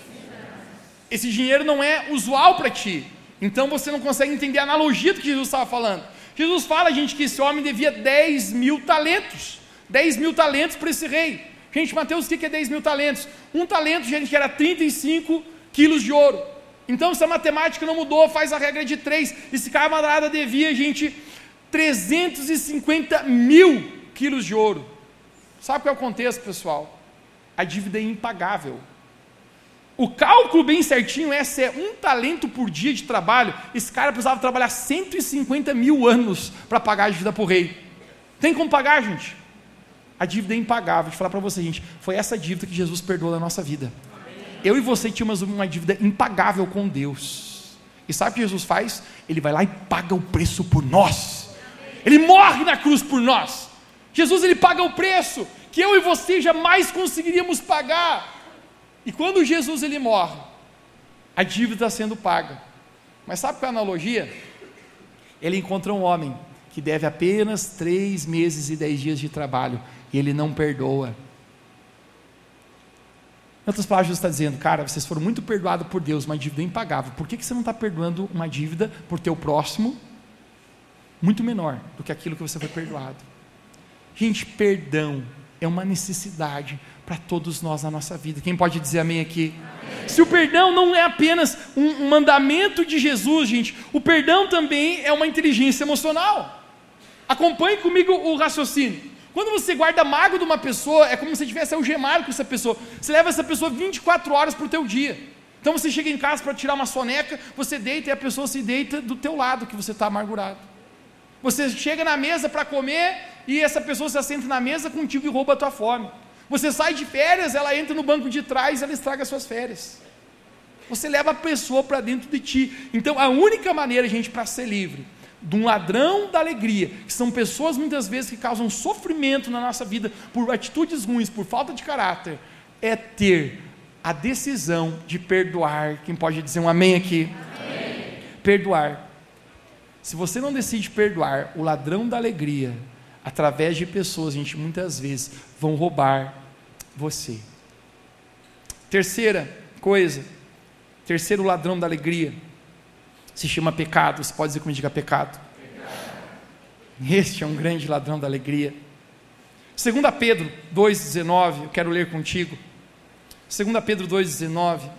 esse dinheiro não é usual para ti. Então você não consegue entender a analogia do que Jesus estava falando. Jesus fala, gente, que esse homem devia 10 mil talentos. 10 mil talentos para esse rei. Gente, Mateus, o que é 10 mil talentos? Um talento, gente, era 35 quilos de ouro. Então, se a matemática não mudou, faz a regra de 3. Esse camarada devia, gente, 350 mil quilos de ouro. Sabe qual é o contexto, pessoal? A dívida é impagável. O cálculo bem certinho é se é um talento por dia de trabalho, esse cara precisava trabalhar 150 mil anos para pagar a dívida para o rei. Tem como pagar, gente? A dívida é impagável. Eu falar para você, gente. Foi essa dívida que Jesus perdoou na nossa vida. Eu e você tínhamos uma dívida impagável com Deus. E sabe o que Jesus faz? Ele vai lá e paga o preço por nós. Ele morre na cruz por nós. Jesus ele paga o preço que eu e você jamais conseguiríamos pagar. E quando Jesus ele morre, a dívida está sendo paga. Mas sabe qual é a analogia? Ele encontra um homem que deve apenas três meses e dez dias de trabalho, e ele não perdoa. Em outras palavras, Jesus está dizendo, cara, vocês foram muito perdoados por Deus, uma dívida impagável. Por que, que você não está perdoando uma dívida por teu próximo muito menor do que aquilo que você foi perdoado? Gente, perdão é uma necessidade para todos nós na nossa vida. Quem pode dizer amém aqui? Se o perdão não é apenas um mandamento de Jesus, gente, o perdão também é uma inteligência emocional. Acompanhe comigo o raciocínio. Quando você guarda mágoa de uma pessoa, é como se tivesse algemado com essa pessoa. Você leva essa pessoa 24 horas para o teu dia. Então você chega em casa para tirar uma soneca, você deita e a pessoa se deita do teu lado que você está amargurado. Você chega na mesa para comer e essa pessoa se assenta na mesa contigo e rouba a tua fome. Você sai de férias, ela entra no banco de trás e ela estraga as suas férias. Você leva a pessoa para dentro de ti. Então a única maneira, gente, para ser livre de um ladrão da alegria, que são pessoas muitas vezes que causam sofrimento na nossa vida por atitudes ruins, por falta de caráter, é ter a decisão de perdoar. Quem pode dizer um amém aqui? Amém. Perdoar. Se você não decide perdoar o ladrão da alegria, através de pessoas, a gente muitas vezes vão roubar você. Terceira coisa, terceiro ladrão da alegria, se chama pecado. Você pode dizer como diga pecado? Este é um grande ladrão da alegria. 2 Pedro 2,19, eu quero ler contigo. 2 Pedro 2,19.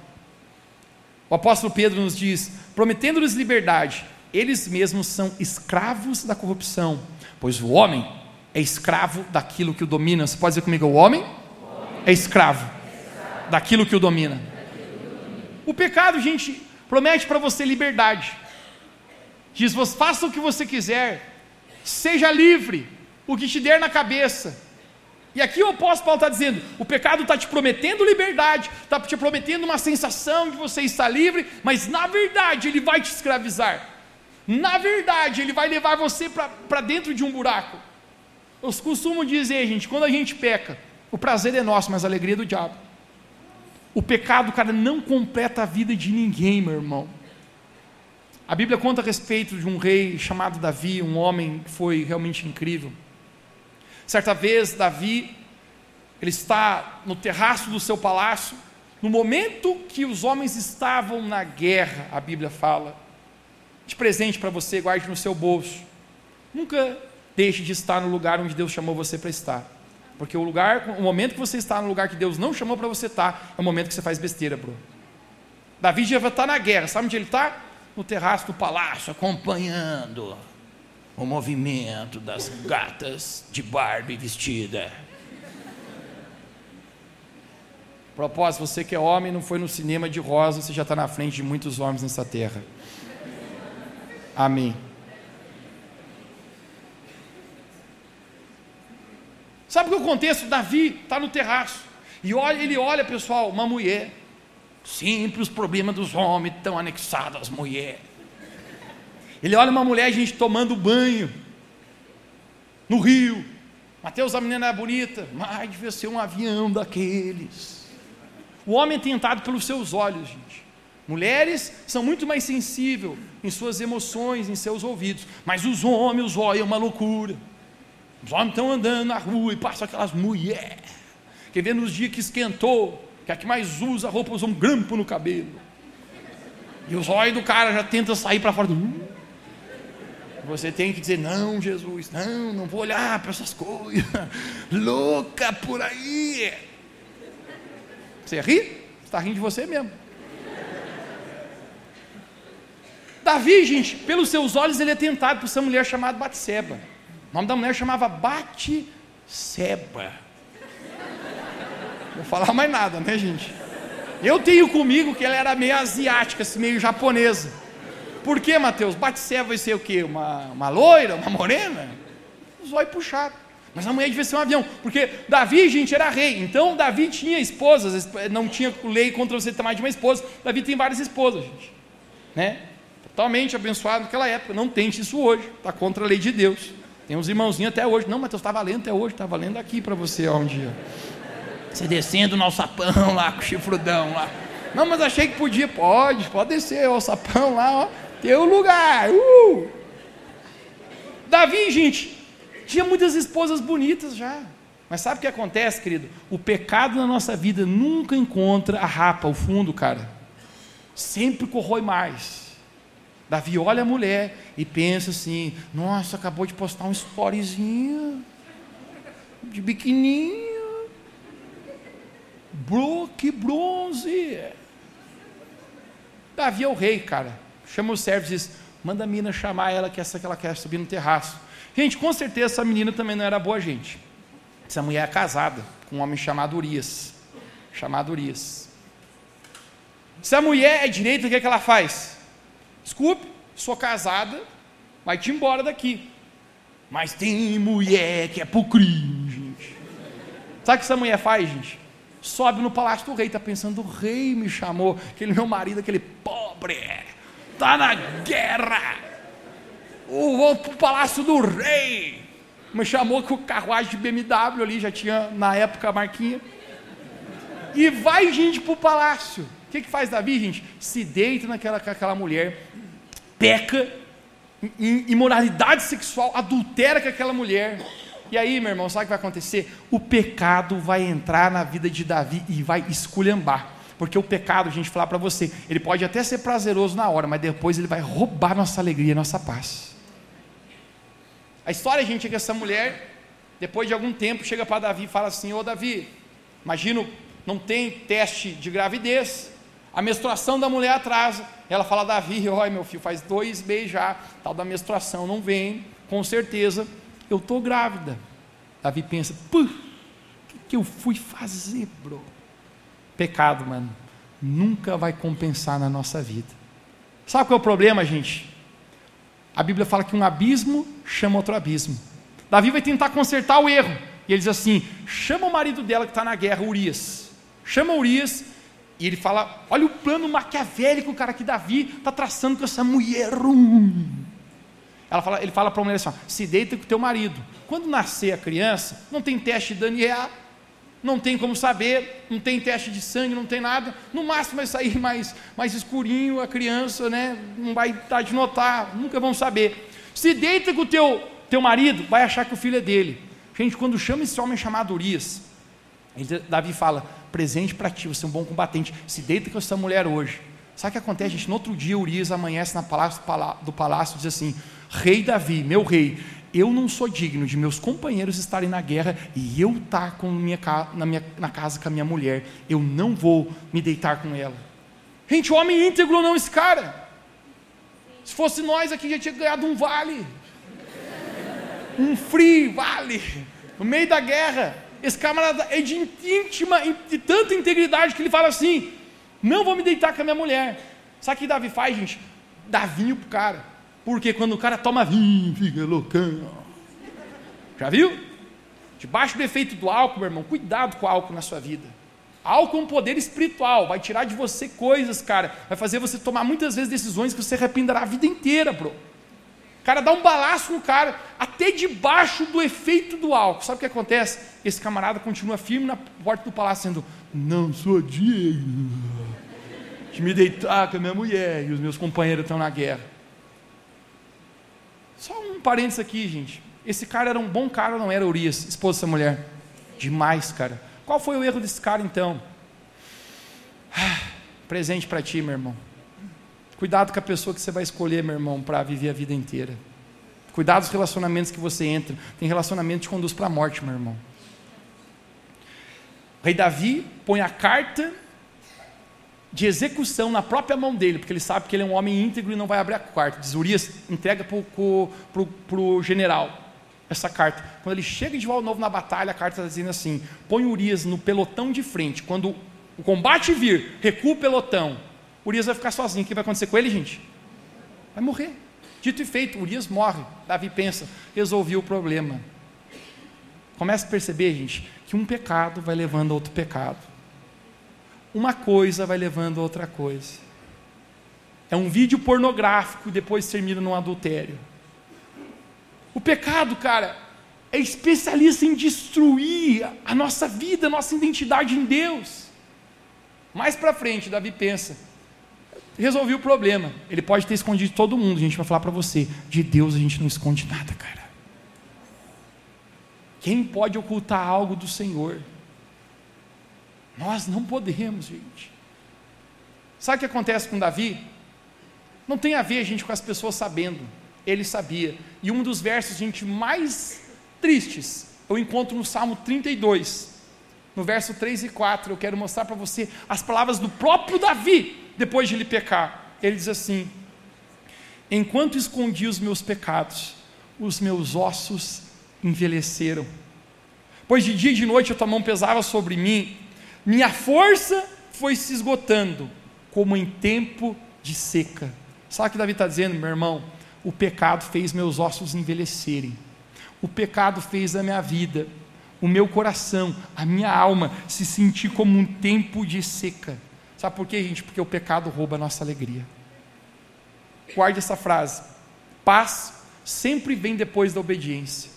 O apóstolo Pedro nos diz: prometendo-lhes liberdade, eles mesmos são escravos da corrupção, pois o homem é escravo daquilo que o domina. Você pode dizer comigo: o homem é escravo, daquilo que o domina. O pecado, gente, promete para você liberdade. Diz: faça o que você quiser, seja livre, o que te der na cabeça. E aqui o apóstolo Paulo está dizendo: o pecado está te prometendo liberdade, está te prometendo uma sensação de você estar livre, mas na verdade ele vai te escravizar. Na verdade, ele vai levar você para dentro de um buraco. Eu costumo dizer, gente, quando a gente peca, o prazer é nosso, mas a alegria é do diabo. O pecado, cara, não completa a vida de ninguém, meu irmão. A Bíblia conta a respeito de um rei chamado Davi, um homem que foi realmente incrível. Certa vez, Davi, ele está no terraço do seu palácio, no momento que os homens estavam na guerra, a Bíblia fala. De presente para você, guarde no seu bolso. Nunca deixe de estar no lugar onde Deus chamou você para estar. Porque o lugar, o momento que você está no lugar que Deus não chamou para você estar, é o momento que você faz besteira, bro. Davi já está na guerra, sabe onde ele está? No terraço do palácio, acompanhando o movimento das gatas de Barbie vestida. Propósito, você que é homem não foi no cinema de rosa, você já está na frente de muitos homens nessa terra. Amém. Sabe o que o contexto? Davi está no terraço. E olha, ele olha, pessoal, uma mulher. Sempre os problemas dos homens estão anexados às mulheres. Ele olha uma mulher, gente tomando banho. No rio. Mateus, a menina é bonita. Mas devia ser um avião daqueles. O homem é tentado pelos seus olhos, gente. Mulheres são muito mais sensíveis em suas emoções, em seus ouvidos. Mas os homens, olhos é uma loucura. Os homens estão andando na rua e passam aquelas mulheres. Quer ver nos dias que esquentou, que a que mais usa roupa usa um grampo no cabelo. E os olhos do cara já tentam sair para fora. Do... Você tem que dizer, não, Jesus, não, não vou olhar para essas coisas. Louca por aí. Você ri? Está rindo de você mesmo. Davi, gente, pelos seus olhos, ele é tentado por essa mulher chamada Batseba. O nome da mulher chamava Batseba. Vou falar mais nada, né, gente? Eu tenho comigo que ela era meio asiática, assim, meio japonesa. Por que, Mateus? Batseba vai ser o quê? Uma, uma loira, uma morena? Os olhos. Mas a mulher devia ser um avião, porque Davi, gente, era rei. Então Davi tinha esposas, não tinha lei contra você ter mais de uma esposa. Davi tem várias esposas, gente. Né? Totalmente abençoado naquela época. Não tente isso hoje. Está contra a lei de Deus. Tem uns irmãozinhos até hoje. Não, Mateus, está valendo até hoje, está valendo aqui para você ó, um dia. Você descendo no alçapão lá, com o chifrudão lá. Não, mas achei que podia. Pode, pode descer o alçapão lá, ó. Teu lugar. Uh! Davi, gente, tinha muitas esposas bonitas já. Mas sabe o que acontece, querido? O pecado na nossa vida nunca encontra a rapa, o fundo, cara. Sempre corrói mais. Davi olha a mulher e pensa assim: nossa, acabou de postar um storyzinho de biquininho. Bro, que bronze! Davi é o rei, cara. Chama os servos e diz: manda a menina chamar ela, que essa que ela quer subir no terraço. Gente, com certeza essa menina também não era boa gente. Essa mulher é casada com um homem chamado Urias. Chamado Urias. Se a mulher é direita, o que, é que ela faz? Desculpe, sou casada, vai-te embora daqui. Mas tem mulher que é pro crime, gente. Sabe o que essa mulher faz, gente? Sobe no palácio do rei, está pensando, o rei me chamou, aquele meu marido, aquele pobre, está na guerra. Vou para o palácio do rei. Me chamou com o carruagem de BMW ali, já tinha na época a marquinha. E vai gente para o palácio. Que, que faz Davi, gente? Se deita naquela aquela mulher, peca, em imoralidade sexual, adultera com aquela mulher e aí, meu irmão, sabe o que vai acontecer? O pecado vai entrar na vida de Davi e vai esculhambar. Porque o pecado, a gente falar para você, ele pode até ser prazeroso na hora, mas depois ele vai roubar nossa alegria, nossa paz. A história, gente, é que essa mulher, depois de algum tempo, chega para Davi e fala assim: Ô Davi, imagino, não tem teste de gravidez, a menstruação da mulher atrasa. Ela fala: Davi, olha meu filho, faz dois meses já, tal da menstruação não vem, com certeza eu estou grávida. Davi pensa, o que, que eu fui fazer, bro? Pecado, mano, nunca vai compensar na nossa vida. Sabe qual é o problema, gente? A Bíblia fala que um abismo chama outro abismo. Davi vai tentar consertar o erro. E ele diz assim: chama o marido dela que está na guerra, Urias. Chama Urias. E ele fala: olha o plano maquiavélico, cara, que Davi está traçando com essa mulher. Ela fala, ele fala para a mulher assim: ó, se deita com teu marido. Quando nascer a criança, não tem teste de DNA, não tem como saber, não tem teste de sangue, não tem nada. No máximo vai sair mais, mais escurinho a criança, né? Não vai estar de notar, nunca vão saber. Se deita com o teu, teu marido, vai achar que o filho é dele. Gente, quando chama esse homem chamado Urias, Davi fala: presente para ti, você é um bom combatente. Se deita com essa mulher hoje. Sabe o que acontece, gente? No outro dia, Urias amanhece na palácio, do palácio e diz assim: Rei Davi, meu rei, eu não sou digno de meus companheiros estarem na guerra e eu estar com minha, na, minha, na casa com a minha mulher. Eu não vou me deitar com ela. Gente, o homem íntegro não esse cara. Se fosse nós aqui, já tinha ganhado um vale. Um free vale. No meio da guerra. Esse camarada é de íntima, de tanta integridade que ele fala assim: não vou me deitar com a minha mulher. Sabe o que Davi faz, gente? Dá vinho pro cara. Porque quando o cara toma vinho, fica loucão. Já viu? Debaixo do efeito do álcool, meu irmão, cuidado com o álcool na sua vida. Álcool é um poder espiritual, vai tirar de você coisas, cara, vai fazer você tomar muitas vezes decisões que você arrependerá a vida inteira, bro. O cara dá um balaço no cara, até debaixo do efeito do álcool. Sabe o que acontece? Esse camarada continua firme na porta do palácio, dizendo: Não sou digno de me deitar com a minha mulher e os meus companheiros estão na guerra. Só um parênteses aqui, gente. Esse cara era um bom cara não era Urias, esposa dessa mulher? Demais, cara. Qual foi o erro desse cara então? Ah, presente para ti, meu irmão. Cuidado com a pessoa que você vai escolher, meu irmão, para viver a vida inteira. Cuidado dos relacionamentos que você entra. Tem relacionamento que te conduz para a morte, meu irmão. Rei Davi põe a carta de execução na própria mão dele, porque ele sabe que ele é um homem íntegro e não vai abrir a carta. Diz Urias, entrega para o general essa carta. Quando ele chega de volta novo na batalha, a carta está dizendo assim: põe Urias no pelotão de frente. Quando o combate vir, recua o pelotão. Urias vai ficar sozinho. O que vai acontecer com ele, gente? Vai morrer. Dito e feito, Urias morre. Davi pensa: resolvi o problema. Começa a perceber, gente, que um pecado vai levando a outro pecado uma coisa vai levando a outra coisa. É um vídeo pornográfico e depois termina num adultério. O pecado, cara, é especialista em destruir a nossa vida, a nossa identidade em Deus. Mais para frente, Davi pensa: resolvi o problema. Ele pode ter escondido todo mundo, a gente vai falar para você. De Deus a gente não esconde nada, cara. Quem pode ocultar algo do Senhor? Nós não podemos, gente. Sabe o que acontece com Davi? Não tem a ver, gente, com as pessoas sabendo. Ele sabia. E um dos versos, gente, mais tristes, eu encontro no Salmo 32, no verso 3 e 4. Eu quero mostrar para você as palavras do próprio Davi, depois de ele pecar. Ele diz assim: Enquanto escondi os meus pecados, os meus ossos envelheceram. Pois de dia e de noite a tua mão pesava sobre mim, minha força foi se esgotando, como em tempo de seca. Sabe o que Davi está dizendo, meu irmão? O pecado fez meus ossos envelhecerem, o pecado fez a minha vida, o meu coração, a minha alma se sentir como um tempo de seca. Sabe por quê, gente? Porque o pecado rouba a nossa alegria. Guarde essa frase: paz sempre vem depois da obediência.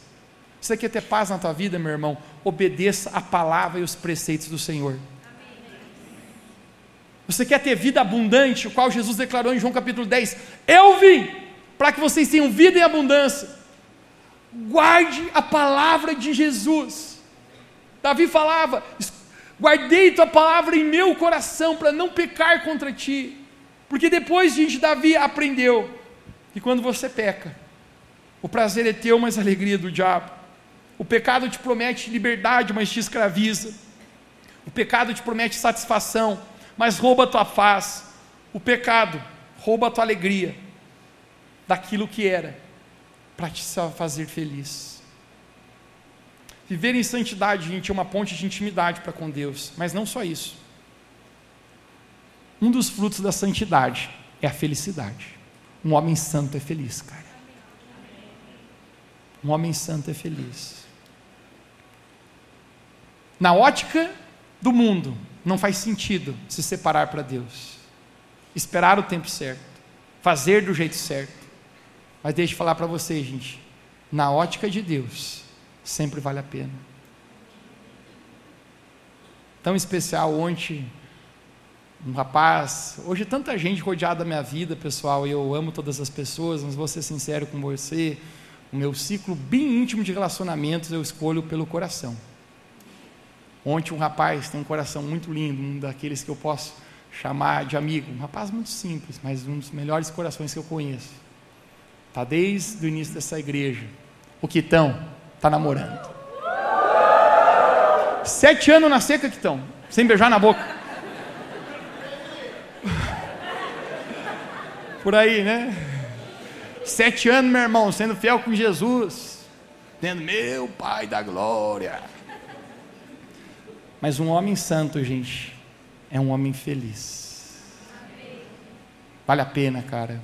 Você quer ter paz na tua vida, meu irmão? Obedeça a palavra e os preceitos do Senhor. Você quer ter vida abundante, o qual Jesus declarou em João capítulo 10: Eu vim para que vocês tenham vida em abundância. Guarde a palavra de Jesus. Davi falava: Guardei tua palavra em meu coração para não pecar contra ti. Porque depois, gente, Davi aprendeu que quando você peca, o prazer é teu, mas a alegria é do diabo. O pecado te promete liberdade, mas te escraviza. O pecado te promete satisfação, mas rouba a tua paz. O pecado rouba a tua alegria daquilo que era para te fazer feliz. Viver em santidade, gente, é uma ponte de intimidade para com Deus, mas não só isso. Um dos frutos da santidade é a felicidade. Um homem santo é feliz, cara. Um homem santo é feliz. Na ótica do mundo, não faz sentido se separar para Deus. Esperar o tempo certo, fazer do jeito certo. Mas deixe eu falar para vocês, gente, na ótica de Deus, sempre vale a pena. Tão especial ontem, um rapaz, hoje tanta gente rodeada da minha vida, pessoal, eu amo todas as pessoas, mas vou ser sincero com você, o meu ciclo bem íntimo de relacionamentos eu escolho pelo coração. Ontem um rapaz tem um coração muito lindo, um daqueles que eu posso chamar de amigo, um rapaz muito simples, mas um dos melhores corações que eu conheço. Está desde o início dessa igreja. O Quitão está namorando. Sete anos na seca, Quitão, sem beijar na boca. Por aí, né? Sete anos, meu irmão, sendo fiel com Jesus, tendo meu Pai da glória. Mas um homem santo, gente, é um homem feliz. Vale a pena, cara.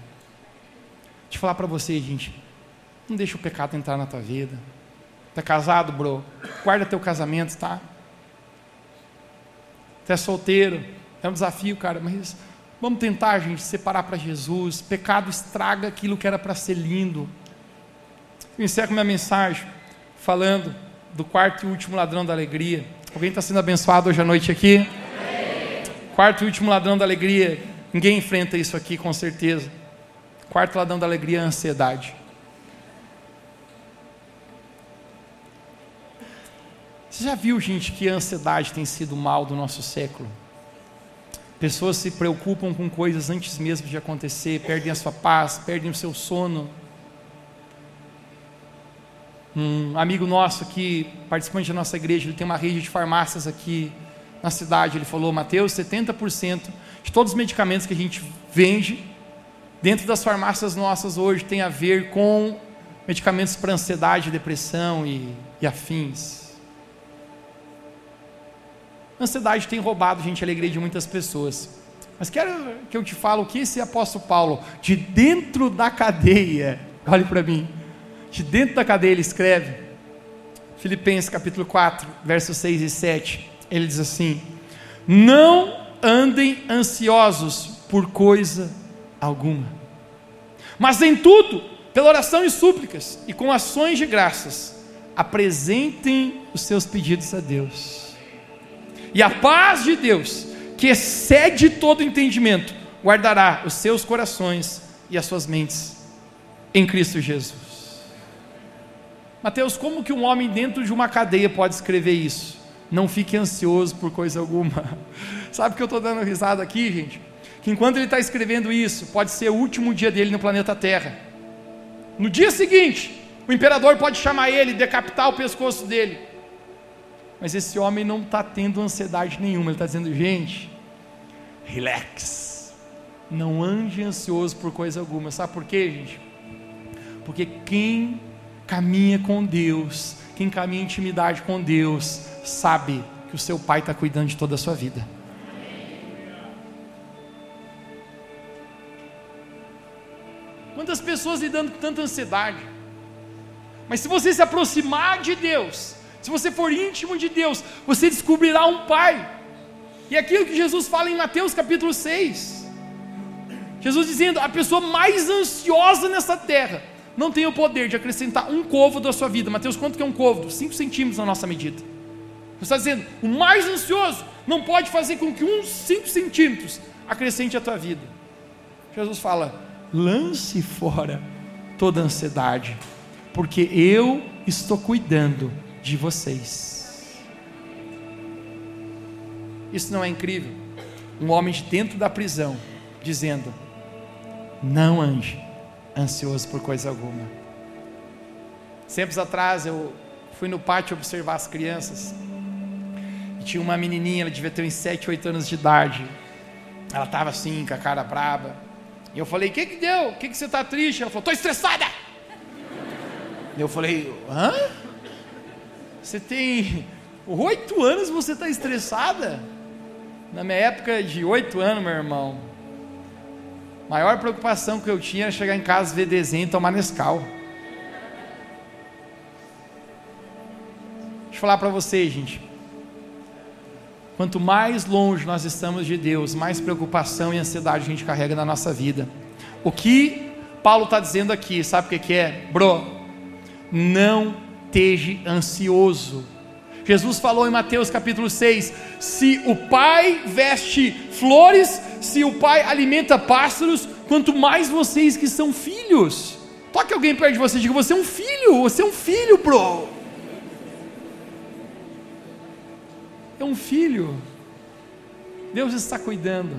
Deixa eu falar para você, gente. Não deixa o pecado entrar na tua vida. Tá casado, bro? Guarda teu casamento, tá? Você é solteiro? É um desafio, cara, mas vamos tentar, gente, separar para Jesus. Pecado estraga aquilo que era para ser lindo. Eu encerro minha mensagem falando do quarto e último ladrão da alegria. Alguém está sendo abençoado hoje à noite aqui? Quarto e último ladrão da alegria. Ninguém enfrenta isso aqui, com certeza. Quarto ladrão da alegria é a ansiedade. Você já viu, gente, que a ansiedade tem sido mal do nosso século? Pessoas se preocupam com coisas antes mesmo de acontecer, perdem a sua paz, perdem o seu sono, um amigo nosso aqui, participante da nossa igreja, ele tem uma rede de farmácias aqui na cidade. Ele falou: Mateus, 70% de todos os medicamentos que a gente vende dentro das farmácias nossas hoje tem a ver com medicamentos para ansiedade, depressão e, e afins. A ansiedade tem roubado, gente, a alegria de muitas pessoas. Mas quero que eu te falo o que esse apóstolo Paulo, de dentro da cadeia, olhe para mim, de dentro da cadeia ele escreve, Filipenses capítulo 4, versos 6 e 7, ele diz assim: Não andem ansiosos por coisa alguma, mas em tudo, pela oração e súplicas, e com ações de graças, apresentem os seus pedidos a Deus. E a paz de Deus, que excede todo entendimento, guardará os seus corações e as suas mentes em Cristo Jesus. Mateus, como que um homem dentro de uma cadeia pode escrever isso? Não fique ansioso por coisa alguma. Sabe que eu estou dando risada aqui, gente? Que enquanto ele está escrevendo isso, pode ser o último dia dele no planeta Terra. No dia seguinte, o imperador pode chamar ele, decapitar o pescoço dele. Mas esse homem não está tendo ansiedade nenhuma, ele está dizendo, gente, relax, não ande ansioso por coisa alguma. Sabe por quê, gente? Porque quem caminha com Deus, quem caminha em intimidade com Deus, sabe que o seu Pai está cuidando de toda a sua vida. Quantas pessoas lidando com tanta ansiedade? Mas se você se aproximar de Deus, se você for íntimo de Deus, você descobrirá um Pai. E aquilo que Jesus fala em Mateus capítulo 6. Jesus dizendo: a pessoa mais ansiosa nessa terra não tem o poder de acrescentar um côvado à sua vida. Mateus, quanto que é um côvado? 5 centímetros na nossa medida. Você está dizendo, o mais ansioso não pode fazer com que uns 5 centímetros acrescente a tua vida. Jesus fala: lance fora toda ansiedade, porque eu estou cuidando de vocês. Isso não é incrível? Um homem de dentro da prisão dizendo: Não ande ansioso por coisa alguma. Tempos atrás eu fui no pátio observar as crianças. E tinha uma menininha, ela devia ter uns 7, 8 anos de idade. Ela estava assim, com a cara braba. E eu falei: O que, que deu? O que, que você está triste? Ela falou: Estou estressada. Eu falei: Hã? Você tem oito anos você está estressada? Na minha época de oito anos, meu irmão, maior preocupação que eu tinha era chegar em casa, ver desenho e tomar Nescau. Deixa eu falar para vocês, gente. Quanto mais longe nós estamos de Deus, mais preocupação e ansiedade a gente carrega na nossa vida. O que Paulo está dizendo aqui, sabe o que, é? Bro, não esteja ansioso. Jesus falou em Mateus capítulo 6: se o Pai veste flores, se o Pai alimenta pássaros, quanto mais vocês que são filhos. Toque alguém perto de você e diga: Você é um filho, você é um filho, bro. É um filho. Deus está cuidando.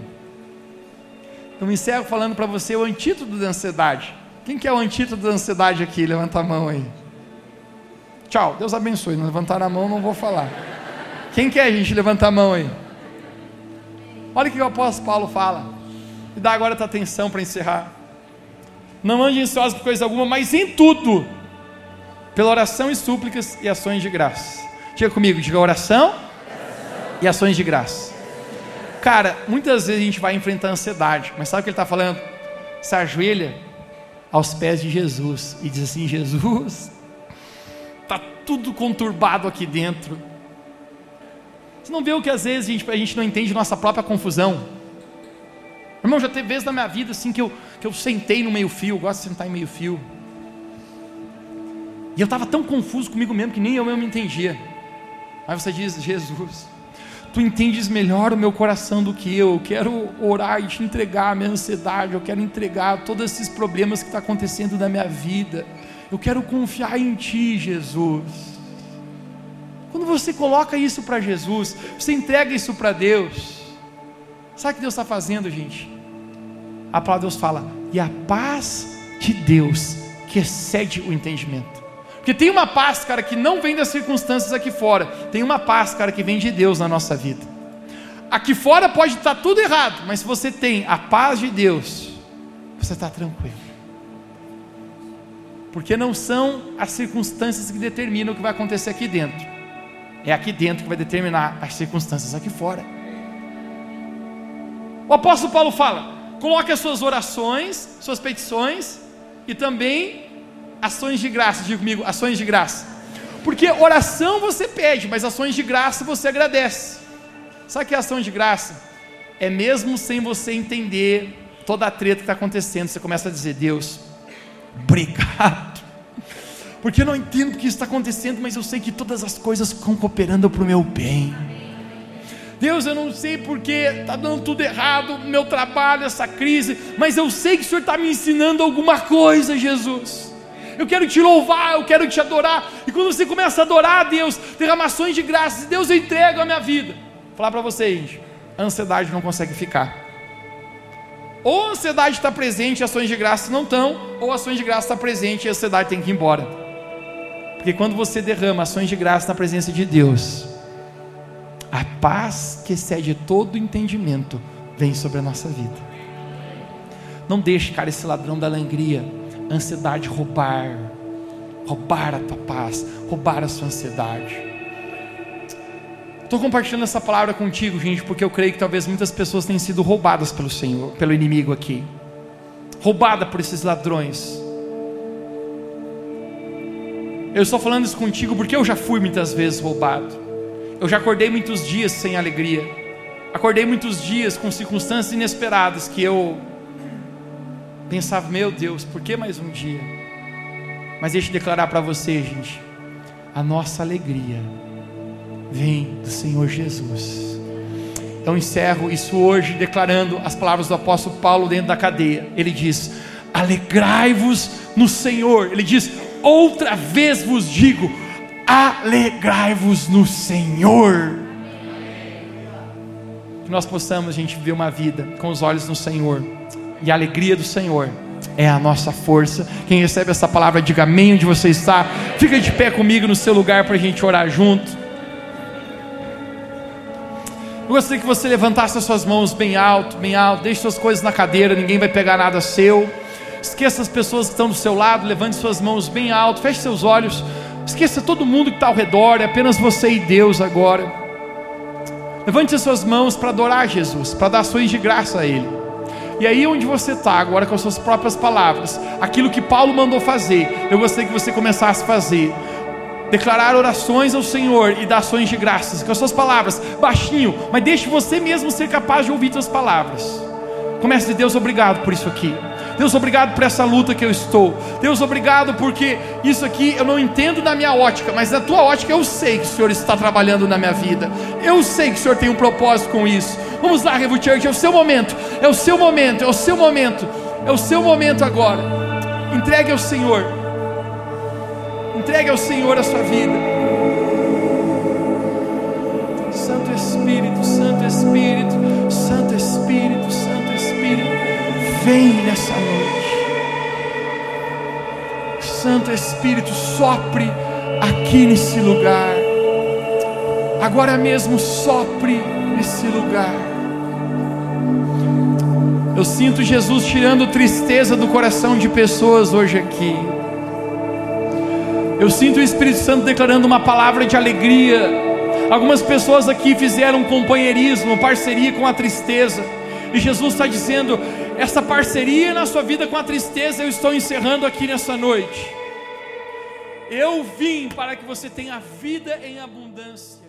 Eu me encerro falando para você o antídoto da ansiedade. Quem quer o antídoto da ansiedade aqui? Levanta a mão aí. Tchau, Deus abençoe. Não levantar a mão, não vou falar. Quem quer a gente levantar a mão aí? Olha o que o apóstolo Paulo fala. E dá agora tua atenção para encerrar. Não ande ansioso por coisa alguma, mas em tudo, pela oração e súplicas e ações de graça. Diga comigo, diga oração, e ações de graça. Cara, muitas vezes a gente vai enfrentar ansiedade, mas sabe o que ele está falando? Se ajoelha aos pés de Jesus e diz assim: Jesus, tudo conturbado aqui dentro. Você não vê o que às vezes a gente, a gente não entende nossa própria confusão? Irmão, já teve vezes na minha vida assim que eu, que eu sentei no meio fio, gosto de sentar em meio fio. E eu estava tão confuso comigo mesmo que nem eu mesmo me entendia. Aí você diz, Jesus, tu entendes melhor o meu coração do que eu. Eu quero orar e te entregar a minha ansiedade, eu quero entregar todos esses problemas que estão tá acontecendo na minha vida. Eu quero confiar em Ti, Jesus. Quando você coloca isso para Jesus, você entrega isso para Deus, sabe o que Deus está fazendo, gente? A palavra de Deus fala, e a paz de Deus que excede o entendimento. Porque tem uma paz, cara, que não vem das circunstâncias aqui fora, tem uma paz, cara, que vem de Deus na nossa vida. Aqui fora pode estar tudo errado, mas se você tem a paz de Deus, você está tranquilo porque não são as circunstâncias que determinam o que vai acontecer aqui dentro, é aqui dentro que vai determinar as circunstâncias aqui fora. O apóstolo Paulo fala: coloque as suas orações, suas petições e também ações de graça. Diga comigo, ações de graça. Porque oração você pede, mas ações de graça você agradece. Sabe que é ação de graça? É mesmo sem você entender toda a treta que está acontecendo, você começa a dizer: Deus, obrigado. Porque eu não entendo o que está acontecendo, mas eu sei que todas as coisas estão cooperando para o meu bem. Deus, eu não sei porque está dando tudo errado, meu trabalho, essa crise, mas eu sei que o Senhor está me ensinando alguma coisa, Jesus. Eu quero te louvar, eu quero te adorar. E quando você começa a adorar a Deus, derramações de graças, Deus eu entrego a minha vida. Vou falar para vocês, a ansiedade não consegue ficar. Ou a ansiedade está presente e ações de graça não estão, ou ações de graça está presente e a ansiedade tem que ir embora. Porque quando você derrama ações de graça na presença de Deus, a paz que excede todo entendimento vem sobre a nossa vida. Não deixe, cara, esse ladrão da alegria, ansiedade roubar, roubar a tua paz, roubar a sua ansiedade. Estou compartilhando essa palavra contigo, gente, porque eu creio que talvez muitas pessoas tenham sido roubadas pelo Senhor, pelo inimigo aqui, roubada por esses ladrões. Eu estou falando isso contigo porque eu já fui muitas vezes roubado. Eu já acordei muitos dias sem alegria. Acordei muitos dias com circunstâncias inesperadas que eu pensava, meu Deus, por que mais um dia? Mas deixa eu declarar para você, gente, a nossa alegria vem do Senhor Jesus. Eu encerro isso hoje declarando as palavras do apóstolo Paulo dentro da cadeia. Ele diz: Alegrai-vos no Senhor. Ele diz: Outra vez vos digo, alegrai-vos no Senhor. Que nós possamos, a gente, viver uma vida com os olhos no Senhor, e a alegria do Senhor é a nossa força. Quem recebe essa palavra, diga amém onde você está. Fica de pé comigo no seu lugar para a gente orar junto. Eu gostaria que você levantasse as suas mãos bem alto, bem alto. Deixe suas coisas na cadeira, ninguém vai pegar nada seu. Esqueça as pessoas que estão do seu lado, levante suas mãos bem alto, feche seus olhos. Esqueça todo mundo que está ao redor, é apenas você e Deus agora. Levante as suas mãos para adorar Jesus, para dar ações de graça a Ele. E aí onde você está agora com as suas próprias palavras, aquilo que Paulo mandou fazer, eu gostaria que você começasse a fazer. Declarar orações ao Senhor e dar ações de graças, com as suas palavras, baixinho, mas deixe você mesmo ser capaz de ouvir suas palavras. Comece de Deus, obrigado por isso aqui. Deus, obrigado por essa luta que eu estou. Deus, obrigado porque isso aqui eu não entendo na minha ótica, mas na tua ótica eu sei que o Senhor está trabalhando na minha vida. Eu sei que o Senhor tem um propósito com isso. Vamos lá, Revo Church, é o seu momento, é o seu momento, é o seu momento, é o seu momento agora. Entregue ao Senhor. Entregue ao Senhor a sua vida. Santo Espírito, Santo Espírito, Santo Espírito, Santo Espírito vem nessa noite. Santo Espírito, sopre aqui nesse lugar. Agora mesmo sopre nesse lugar. Eu sinto Jesus tirando tristeza do coração de pessoas hoje aqui. Eu sinto o Espírito Santo declarando uma palavra de alegria. Algumas pessoas aqui fizeram companheirismo, parceria com a tristeza. E Jesus está dizendo: essa parceria na sua vida com a tristeza, eu estou encerrando aqui nessa noite. Eu vim para que você tenha vida em abundância.